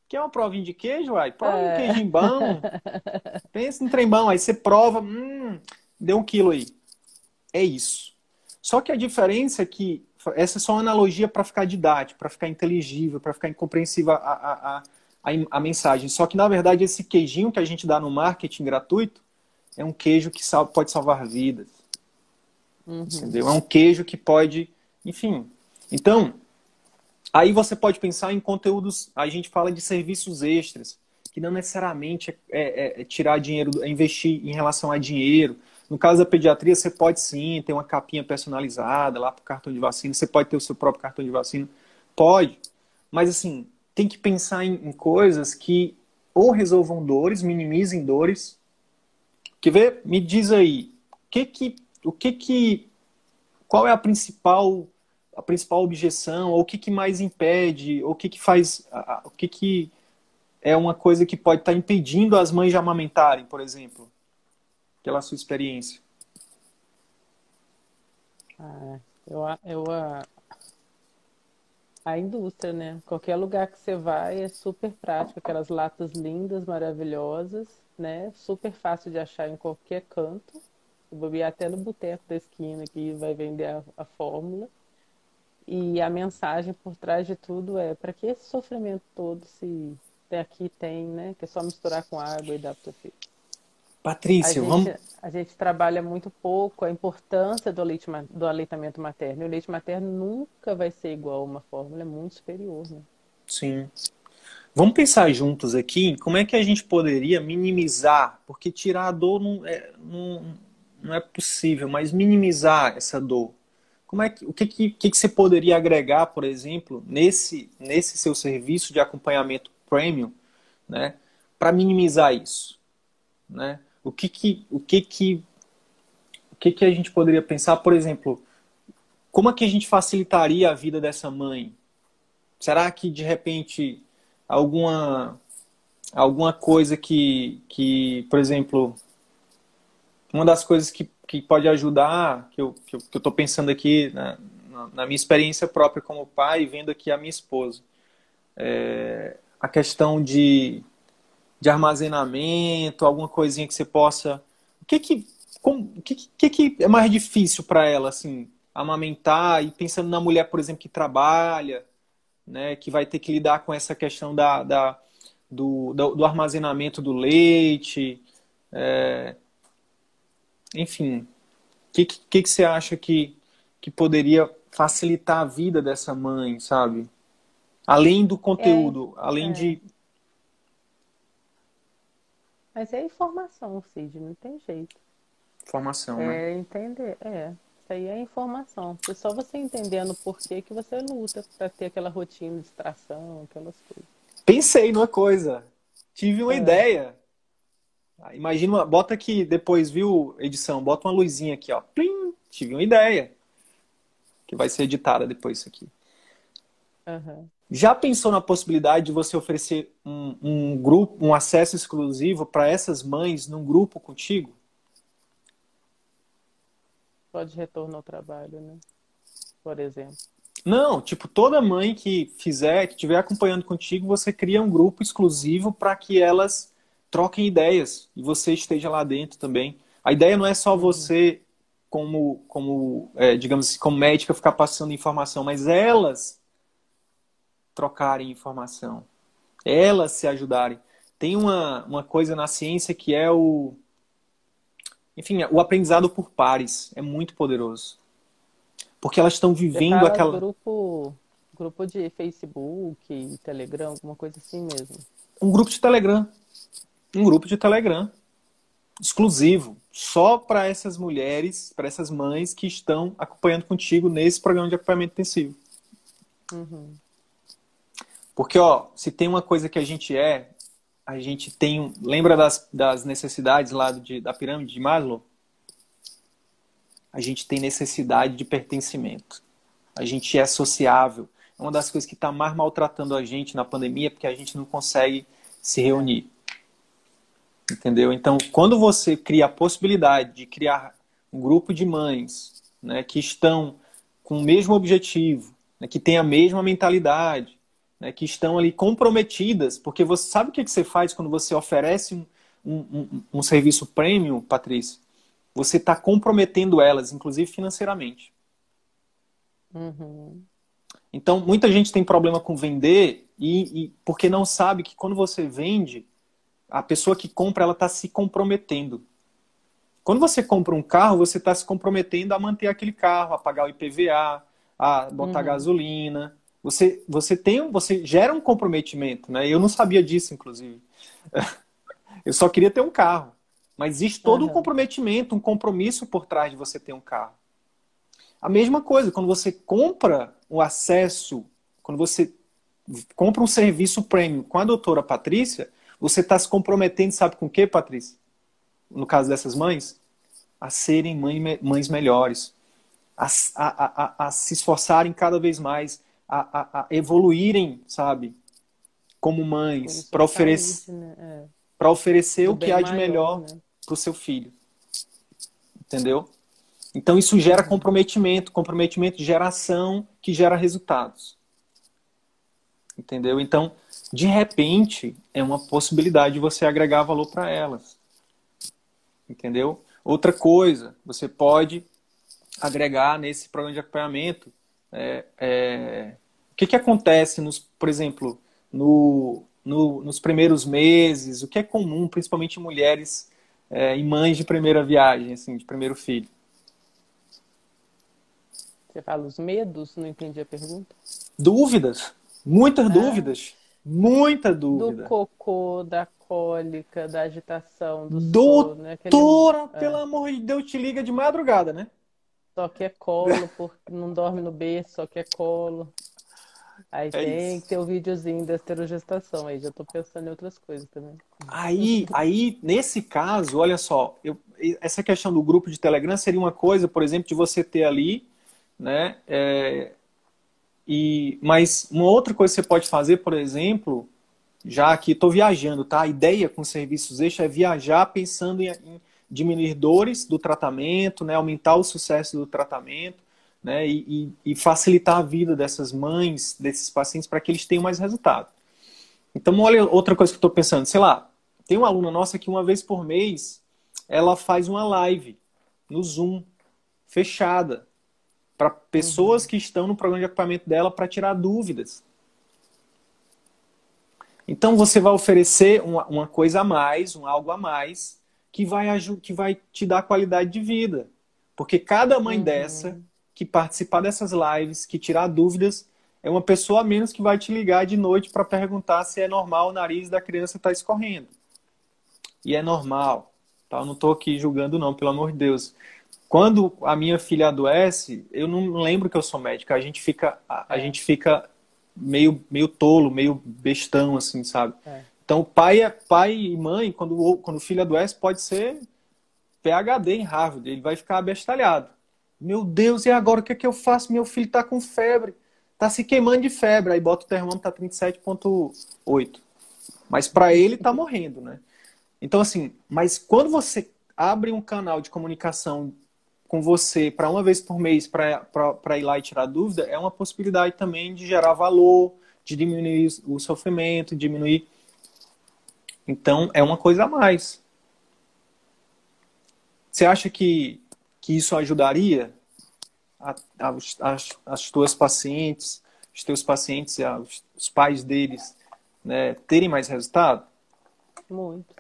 Quer uma provinha de queijo, uai? Prova é. um queijinho bom. <laughs> Pensa no trem bom. Aí você prova, hum, deu um quilo aí. É isso. Só que a diferença é que essa é só uma analogia para ficar didático, para ficar inteligível, para ficar incompreensível a, a, a, a, mensagem. Só que, na verdade, esse queijinho que a gente dá no marketing gratuito é um queijo que sal, pode salvar vidas. Uhum. Entendeu? É um queijo que pode. Enfim. Então, aí você pode pensar em conteúdos. A gente fala de serviços extras, que não necessariamente é, é, é tirar dinheiro, é investir em relação a dinheiro. No caso da pediatria, você pode sim ter uma capinha personalizada lá para o cartão de vacina, você pode ter o seu próprio cartão de vacina. Pode. Mas assim, tem que pensar em, em coisas que ou resolvam dores, minimizem dores. Quer ver? Me diz aí, que que, o que que, qual é a principal, a principal objeção, ou o que que mais impede, ou o que que faz, o que que é uma coisa que pode estar impedindo as mães de amamentarem, por exemplo, pela sua experiência? Ah, eu, eu a indústria, né? Qualquer lugar que você vai é super prático, aquelas latas lindas, maravilhosas, né? Super fácil de achar em qualquer canto. Eu vou ir até no boteco da esquina que vai vender a, a fórmula. E a mensagem por trás de tudo é para que esse sofrimento todo se aqui tem, né? Que é só misturar com água e dar para o filho. Patrícia, a vamos. Gente, a gente trabalha muito pouco a importância do, leite, do aleitamento materno. E o leite materno nunca vai ser igual a uma fórmula, é muito superior. Né? Sim. Vamos pensar juntos aqui como é que a gente poderia minimizar, porque tirar a dor não é, não, não é possível, mas minimizar essa dor. Como é que, o que, que, que você poderia agregar, por exemplo, nesse, nesse seu serviço de acompanhamento premium, né, para minimizar isso? Né? O que que, o que que, o que que a gente poderia pensar, por exemplo, como é que a gente facilitaria a vida dessa mãe? Será que de repente alguma alguma coisa que, que por exemplo, uma das coisas que, que pode ajudar, que eu estou que eu, que eu pensando aqui na, na, minha experiência própria como pai, vendo aqui a minha esposa, é a questão de de armazenamento, alguma coisinha que você possa. O que que, como, o que, que, que é mais difícil para ela, assim, amamentar e pensando na mulher, por exemplo, que trabalha, né, que vai ter que lidar com essa questão da, da do, do, do, armazenamento do leite, é... enfim, o que, que, que você acha que, que poderia facilitar a vida dessa mãe, sabe? Além do conteúdo, é, além é. de mas é informação, Cid, não tem jeito. Informação, é, né? É entender, é. Isso aí é informação. É só você entendendo por que, que você luta para ter aquela rotina de extração, aquelas coisas. Pensei numa coisa. Tive uma é. ideia. Ah, imagina, uma, bota aqui depois, viu, edição? Bota uma luzinha aqui, ó. Plim, tive uma ideia. Que vai ser editada depois isso aqui. Uhum. Já pensou na possibilidade de você oferecer um, um grupo, um acesso exclusivo para essas mães num grupo contigo? pode retornar ao trabalho, né? Por exemplo. Não, tipo, toda mãe que fizer, que estiver acompanhando contigo, você cria um grupo exclusivo para que elas troquem ideias e você esteja lá dentro também. A ideia não é só uhum. você, como, como é, digamos assim, como médica, ficar passando informação, mas elas trocarem informação, elas se ajudarem. Tem uma, uma coisa na ciência que é o. Enfim, o aprendizado por pares. É muito poderoso. Porque elas estão vivendo aquela. Grupo, grupo de Facebook, Telegram, alguma coisa assim mesmo. Um grupo de Telegram. Um grupo de Telegram. Exclusivo. Só para essas mulheres, para essas mães que estão acompanhando contigo nesse programa de acompanhamento intensivo. Uhum. Porque, ó, se tem uma coisa que a gente é, a gente tem. Lembra das, das necessidades lá de, da pirâmide de Maslow? A gente tem necessidade de pertencimento. A gente é sociável. É uma das coisas que está mais maltratando a gente na pandemia, porque a gente não consegue se reunir. Entendeu? Então, quando você cria a possibilidade de criar um grupo de mães né, que estão com o mesmo objetivo, né, que tem a mesma mentalidade, né, que estão ali comprometidas, porque você sabe o que, que você faz quando você oferece um, um, um, um serviço premium, Patrícia? Você está comprometendo elas, inclusive financeiramente. Uhum. Então, muita gente tem problema com vender e, e, porque não sabe que quando você vende, a pessoa que compra ela está se comprometendo. Quando você compra um carro, você está se comprometendo a manter aquele carro, a pagar o IPVA, a botar uhum. gasolina, você, você tem, você gera um comprometimento, né? Eu não sabia disso, inclusive. <laughs> Eu só queria ter um carro. Mas existe todo uhum. um comprometimento, um compromisso por trás de você ter um carro. A mesma coisa, quando você compra o acesso, quando você compra um serviço premium com a doutora Patrícia, você está se comprometendo, sabe com o que, Patrícia? No caso dessas mães? A serem mãe, mães melhores, a, a, a, a se esforçarem cada vez mais, a, a, a evoluírem, sabe? Como mães, para oferecer, né? é. para oferecer o que há de melhor né? para o seu filho. Entendeu? Então isso gera comprometimento, comprometimento geração que gera resultados. Entendeu? Então, de repente, é uma possibilidade de você agregar valor para elas. Entendeu? Outra coisa, você pode agregar nesse programa de acompanhamento é, é, o que, que acontece, nos, por exemplo, no, no, nos primeiros meses? O que é comum, principalmente em mulheres é, e mães de primeira viagem, assim, de primeiro filho? Você fala os medos? Não entendi a pergunta. Dúvidas. Muitas ah. dúvidas. Muita dúvida. Do cocô, da cólica, da agitação, do Doutora, sono, né? Aquele... Pelo amor de Deus, te liga de madrugada, né? Só que é colo, porque não dorme no berço, só que é colo. Aí é tem isso. que ter o um videozinho da esterogestação, aí já tô pensando em outras coisas também. Aí, aí nesse caso, olha só, eu, essa questão do grupo de Telegram seria uma coisa, por exemplo, de você ter ali, né? É, e, mas uma outra coisa que você pode fazer, por exemplo, já que estou viajando, tá? A ideia com serviços extras é viajar pensando em, em diminuir dores do tratamento, né? aumentar o sucesso do tratamento né, e, e, facilitar a vida dessas mães, desses pacientes, para que eles tenham mais resultado. Então, olha outra coisa que eu estou pensando, sei lá, tem uma aluna nossa que uma vez por mês ela faz uma live no Zoom, fechada, para pessoas uhum. que estão no programa de equipamento dela para tirar dúvidas. Então você vai oferecer uma, uma, coisa a mais, um algo a mais, que vai, que vai te dar qualidade de vida. Porque cada mãe uhum. dessa que participar dessas lives, que tirar dúvidas, é uma pessoa a menos que vai te ligar de noite para perguntar se é normal o nariz da criança estar tá escorrendo. E é normal. Tá? Eu não estou aqui julgando, não, pelo amor de Deus. Quando a minha filha adoece, eu não lembro que eu sou médica. A gente fica, a, a gente fica meio, meio tolo, meio bestão, assim, sabe? É. Então, pai, é, pai e mãe, quando, quando o filho adoece, pode ser PhD em Harvard. Ele vai ficar abestalhado. Meu Deus, e agora o que, é que eu faço? Meu filho está com febre. Está se queimando de febre. Aí bota o termômetro, tá 37,8. Mas para ele está morrendo, né? Então, assim, mas quando você abre um canal de comunicação com você para uma vez por mês para ir lá e tirar dúvida, é uma possibilidade também de gerar valor, de diminuir o sofrimento, diminuir. Então, é uma coisa a mais. Você acha que, que isso ajudaria a, a, as, as tuas pacientes, os teus pacientes, os, os pais deles, né, terem mais resultado? Muito.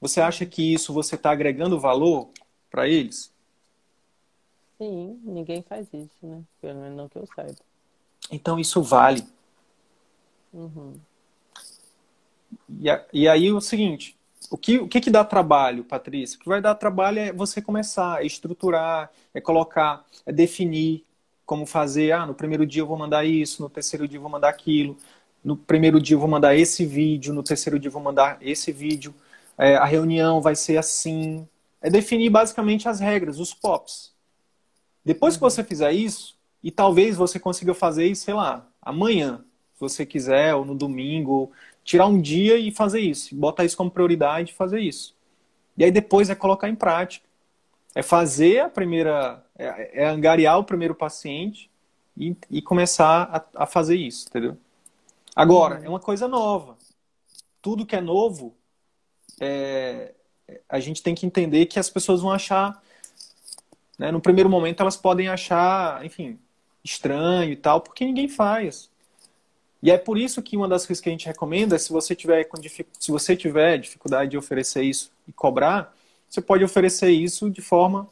Você acha que isso você está agregando valor para eles? Sim, ninguém faz isso, né? Pelo menos não que eu saiba. Então isso vale. Uhum. E, e aí o seguinte, o que, o que, que dá trabalho, Patrícia? O que vai dar trabalho é você começar a estruturar, é colocar, é definir como fazer. Ah, no primeiro dia eu vou mandar isso, no terceiro dia eu vou mandar aquilo, no primeiro dia eu vou mandar esse vídeo, no terceiro dia eu vou mandar esse vídeo é, a reunião vai ser assim. É definir basicamente as regras, os POPs. Depois que uhum. você fizer isso, e talvez você consiga fazer isso, sei lá, amanhã, se você quiser, ou no domingo, tirar um dia e fazer isso, botar isso como prioridade e fazer isso. E aí depois é colocar em prática. É fazer a primeira, é, é angariar o primeiro paciente e, e começar a, a, fazer isso, entendeu? Agora, uhum. é uma coisa nova. Tudo que é novo é, a gente tem que entender que as pessoas vão achar, né, no primeiro momento elas podem achar, enfim, estranho e tal, porque ninguém faz. E é por isso que uma das coisas que a gente recomenda é se você tiver se você tiver dificuldade de oferecer isso e cobrar, você pode oferecer isso de forma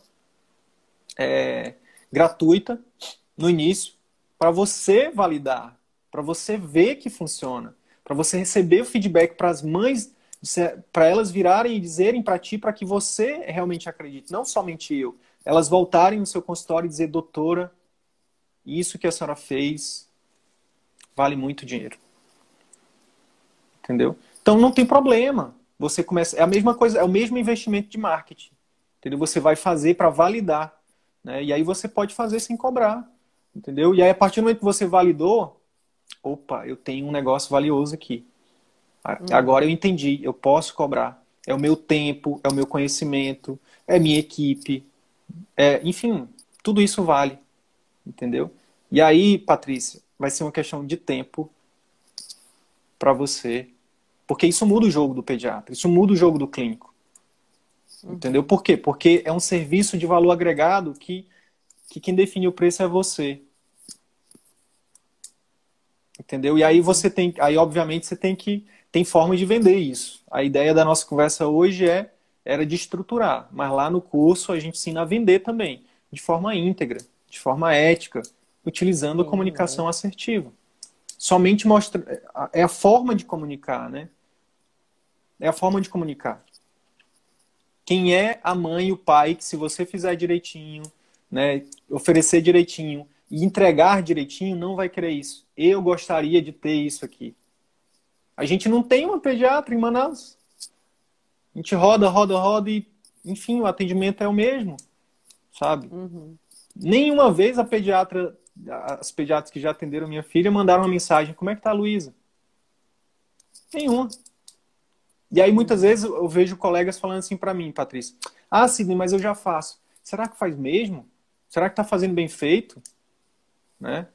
é, gratuita no início para você validar, para você ver que funciona, para você receber o feedback para as mães para elas virarem e dizerem para ti para que você realmente acredite, não somente eu. Elas voltarem no seu consultório e dizer, doutora, isso que a senhora fez vale muito dinheiro. Entendeu? Então não tem problema. Você começa, é a mesma coisa, é o mesmo investimento de marketing. Entendeu? Você vai fazer para validar, né? E aí você pode fazer sem cobrar, entendeu? E aí a partir do momento que você validou, opa, eu tenho um negócio valioso aqui. Hum. Agora eu entendi, eu posso cobrar. É o meu tempo, é o meu conhecimento, é minha equipe, é, enfim, tudo isso vale, entendeu? E aí, Patrícia, vai ser uma questão de tempo para você, porque isso muda o jogo do pediatra, isso muda o jogo do clínico, uhum. entendeu? Por quê? Porque é um serviço de valor agregado que, que quem define o preço é você, entendeu? E aí você tem, aí obviamente você tem que tem formas de vender isso. A ideia da nossa conversa hoje é era de estruturar, mas lá no curso a gente ensina a vender também, de forma íntegra, de forma ética, utilizando a comunicação assertiva. Somente mostra é a forma de comunicar, né? É a forma de comunicar. Quem é a mãe e o pai que se você fizer direitinho, né, oferecer direitinho e entregar direitinho, não vai querer isso. Eu gostaria de ter isso aqui. A gente não tem uma pediatra em Manaus. A gente roda, roda, roda e, enfim, o atendimento é o mesmo, sabe? Uhum. Nenhuma vez a pediatra, as pediatras que já atenderam minha filha mandaram uma mensagem: como é que tá a Luísa? Nenhuma. E aí muitas vezes eu vejo colegas falando assim para mim, Patrícia: ah, Sidney, mas eu já faço. Será que faz mesmo? Será que tá fazendo bem feito? Né?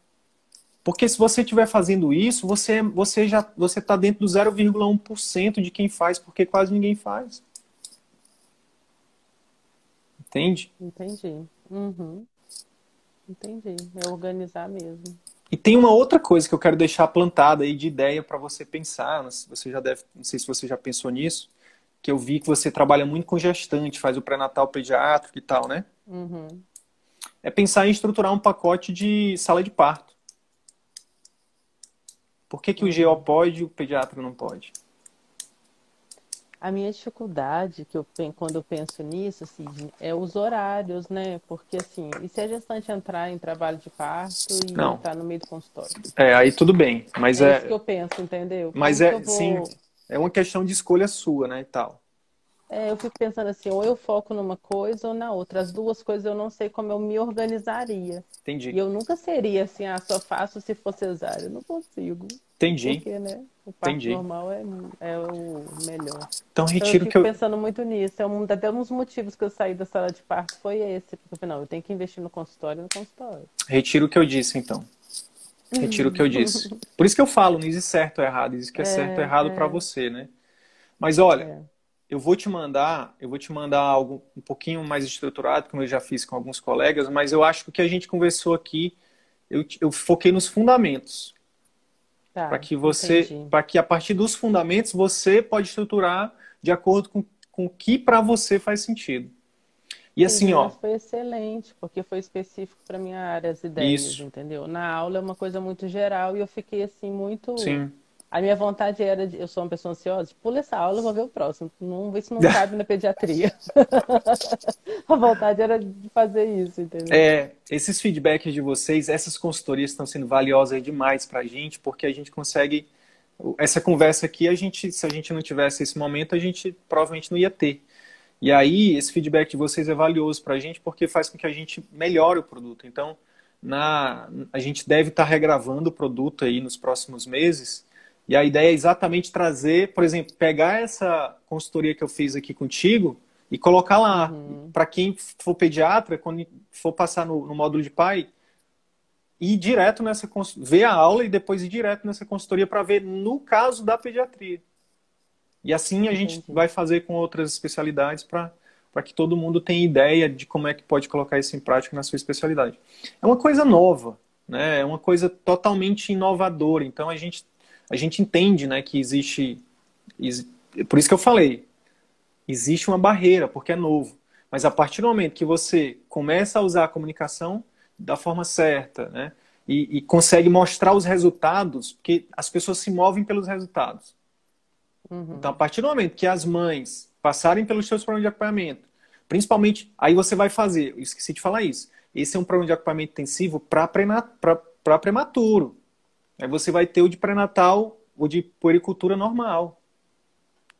Porque se você estiver fazendo isso, você, você já você está dentro do 0,1% de quem faz, porque quase ninguém faz. Entende? Entendi. Uhum. Entendi. É organizar mesmo. E tem uma outra coisa que eu quero deixar plantada aí de ideia para você pensar. Você já deve, não sei se você já pensou nisso, que eu vi que você trabalha muito com gestante, faz o pré-natal pediátrico e tal, né? Uhum. É pensar em estruturar um pacote de sala de parto. Por que, que o GO pode e o pediatra não pode? A minha dificuldade, que eu, quando eu penso nisso, assim, é os horários, né? Porque, assim, e se a gestante entrar em trabalho de parto e não. tá no meio do consultório? É, aí tudo bem, mas é... É isso que eu penso, entendeu? Mas Como é, vou... sim, é uma questão de escolha sua, né, e tal. É, eu fico pensando assim, ou eu foco numa coisa ou na outra. As duas coisas eu não sei como eu me organizaria. Entendi. E eu nunca seria assim, ah, só faço se for cesárea. Eu não consigo. Entendi. Porque, né? O parto Entendi. normal é, é o melhor. Então, retiro então, eu que eu. pensando muito nisso. É um, até um dos motivos que eu saí da sala de parto foi esse. Porque eu falei, não, eu tenho que investir no consultório no consultório. Retiro o que eu disse, então. Retiro o que eu disse. <laughs> Por isso que eu falo, não existe certo ou errado, existe que é, é certo ou errado é. para você, né? Mas olha, é. eu vou te mandar, eu vou te mandar algo um pouquinho mais estruturado, como eu já fiz com alguns colegas, mas eu acho que o que a gente conversou aqui, eu, eu foquei nos fundamentos. Tá, para que você, para que a partir dos fundamentos você pode estruturar de acordo com, com o que para você faz sentido. E assim, ó. Foi excelente, porque foi específico para minha área, as ideias, Isso. entendeu? Na aula é uma coisa muito geral e eu fiquei assim, muito. Sim. A minha vontade era, de, eu sou uma pessoa ansiosa, pula essa aula, vou ver o próximo. Não ver se não cabe na pediatria. <laughs> a vontade era de fazer isso, entendeu? É, esses feedbacks de vocês, essas consultorias estão sendo valiosas demais para a gente, porque a gente consegue. Essa conversa aqui, a gente, se a gente não tivesse esse momento, a gente provavelmente não ia ter. E aí, esse feedback de vocês é valioso para a gente porque faz com que a gente melhore o produto. Então, na, a gente deve estar tá regravando o produto aí nos próximos meses. E a ideia é exatamente trazer, por exemplo, pegar essa consultoria que eu fiz aqui contigo e colocar lá. Uhum. Para quem for pediatra, quando for passar no, no módulo de pai, ir direto nessa ver a aula e depois ir direto nessa consultoria para ver no caso da pediatria. E assim a gente vai fazer com outras especialidades para que todo mundo tenha ideia de como é que pode colocar isso em prática na sua especialidade. É uma coisa nova, né? é uma coisa totalmente inovadora. Então a gente, a gente entende né, que existe. Por isso que eu falei, existe uma barreira, porque é novo. Mas a partir do momento que você começa a usar a comunicação da forma certa, né? E, e, consegue mostrar os resultados, porque as pessoas se movem pelos resultados. Uhum. Então, a partir do momento que as mães passarem pelos seus programas de acompanhamento, principalmente, aí você vai fazer, eu esqueci de falar isso, esse é um programa de acompanhamento intensivo para prematuro. Aí você vai ter o de pré-natal, o de puericultura normal.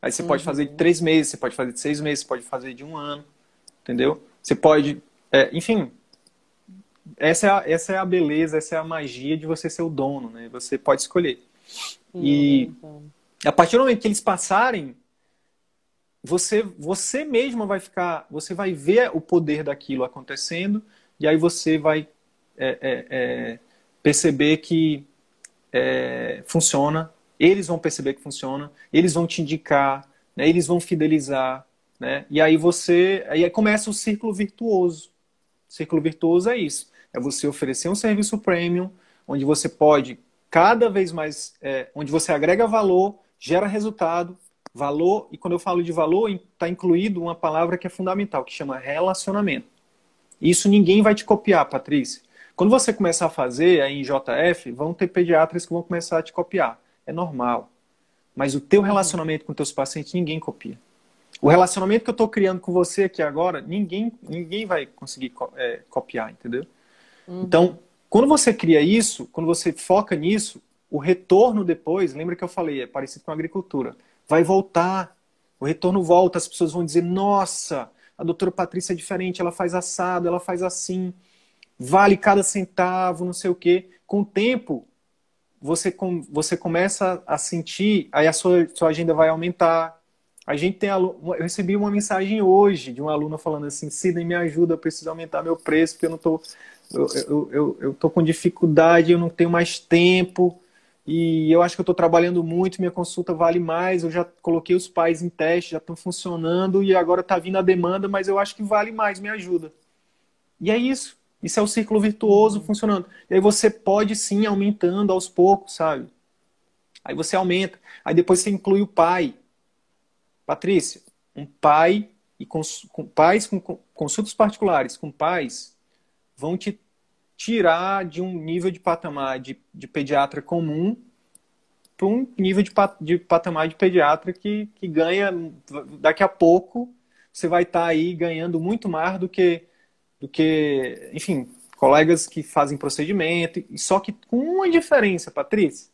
Aí você uhum. pode fazer de uhum. três meses, você pode fazer de seis meses, você pode fazer de um ano, entendeu? Você pode, é, enfim, essa é, a, essa é a beleza, essa é a magia de você ser o dono, né? Você pode escolher. Uhum. E a partir do momento que eles passarem, você você mesma vai ficar, você vai ver o poder daquilo acontecendo e aí você vai é, é, é, perceber que é, funciona. Eles vão perceber que funciona. Eles vão te indicar, né, eles vão fidelizar, né? E aí você, aí começa o círculo virtuoso. O círculo virtuoso é isso. É você oferecer um serviço premium, onde você pode cada vez mais, é, onde você agrega valor gera resultado, valor, e quando eu falo de valor, está incluído uma palavra que é fundamental, que chama relacionamento. Isso ninguém vai te copiar, Patrícia. Quando você começar a fazer aí em JF, vão ter pediatras que vão começar a te copiar. É normal. Mas o teu relacionamento com teus pacientes, ninguém copia. O relacionamento que eu estou criando com você aqui agora, ninguém, ninguém vai conseguir é, copiar, entendeu? Uhum. Então, quando você cria isso, quando você foca nisso, o retorno depois, lembra que eu falei, é parecido com a agricultura, vai voltar. O retorno volta, as pessoas vão dizer: nossa, a doutora Patrícia é diferente, ela faz assado, ela faz assim, vale cada centavo, não sei o quê. Com o tempo, você, com, você começa a sentir, aí a sua, sua agenda vai aumentar. A gente tem eu recebi uma mensagem hoje de um aluno falando assim: Sidney, me ajuda, eu preciso aumentar meu preço, porque eu não tô, eu, eu, eu, eu tô com dificuldade, eu não tenho mais tempo e eu acho que eu estou trabalhando muito, minha consulta vale mais, eu já coloquei os pais em teste, já estão funcionando e agora está vindo a demanda, mas eu acho que vale mais, me ajuda. E é isso. Isso é o círculo virtuoso uhum. funcionando. E aí você pode sim aumentando aos poucos, sabe? Aí você aumenta. Aí depois você inclui o pai. Patrícia, um pai e com, com pais com, com consultas particulares com pais vão te tirar de um nível de patamar de, de pediatra comum para um nível de, de patamar de pediatra que, que ganha daqui a pouco você vai estar tá aí ganhando muito mais do que do que enfim colegas que fazem procedimento só que com uma diferença Patrícia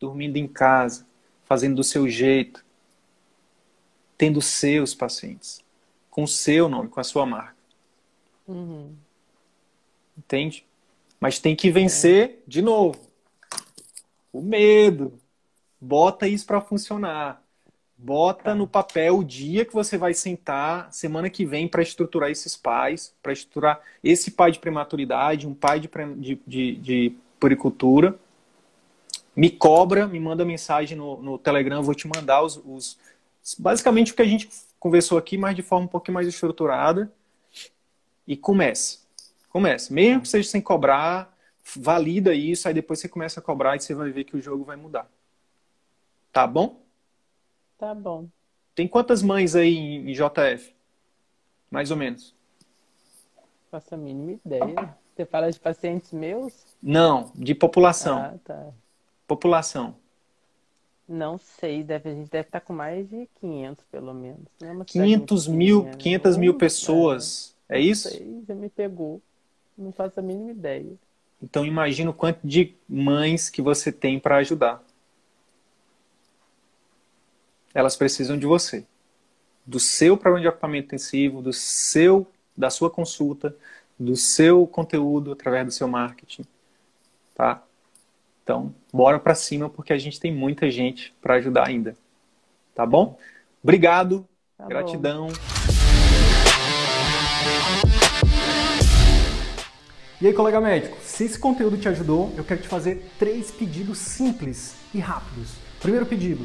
dormindo em casa fazendo do seu jeito tendo seus pacientes com o seu nome com a sua marca uhum. Entende? Mas tem que vencer é. de novo. O medo. bota isso para funcionar. Bota no papel o dia que você vai sentar semana que vem para estruturar esses pais, para estruturar esse pai de prematuridade, um pai de, de, de, de puricultura. Me cobra, me manda mensagem no, no Telegram, vou te mandar os, os, basicamente o que a gente conversou aqui, mas de forma um pouquinho mais estruturada. E comece. Comece. Mesmo que seja sem cobrar, valida isso, aí depois você começa a cobrar e você vai ver que o jogo vai mudar. Tá bom? Tá bom. Tem quantas mães aí em JF? Mais ou menos. Faço a mínima ideia. Você fala de pacientes meus? Não, de população. Ah, tá. População. Não sei, deve, a gente deve estar tá com mais de 500, pelo menos. Não é 500 mil, 500 mil pessoas. É, é isso? Sei, já me pegou. Não faço a mínima ideia. Então imagina o quanto de mães que você tem para ajudar elas precisam de você. Do seu programa de ocupamento intensivo, do seu, da sua consulta, do seu conteúdo através do seu marketing, tá? Então, bora para cima porque a gente tem muita gente para ajudar ainda. Tá bom? Obrigado. Tá gratidão. Bom. E aí, colega médico, se esse conteúdo te ajudou, eu quero te fazer três pedidos simples e rápidos. Primeiro pedido,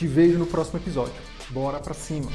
Te vejo no próximo episódio. Bora pra cima!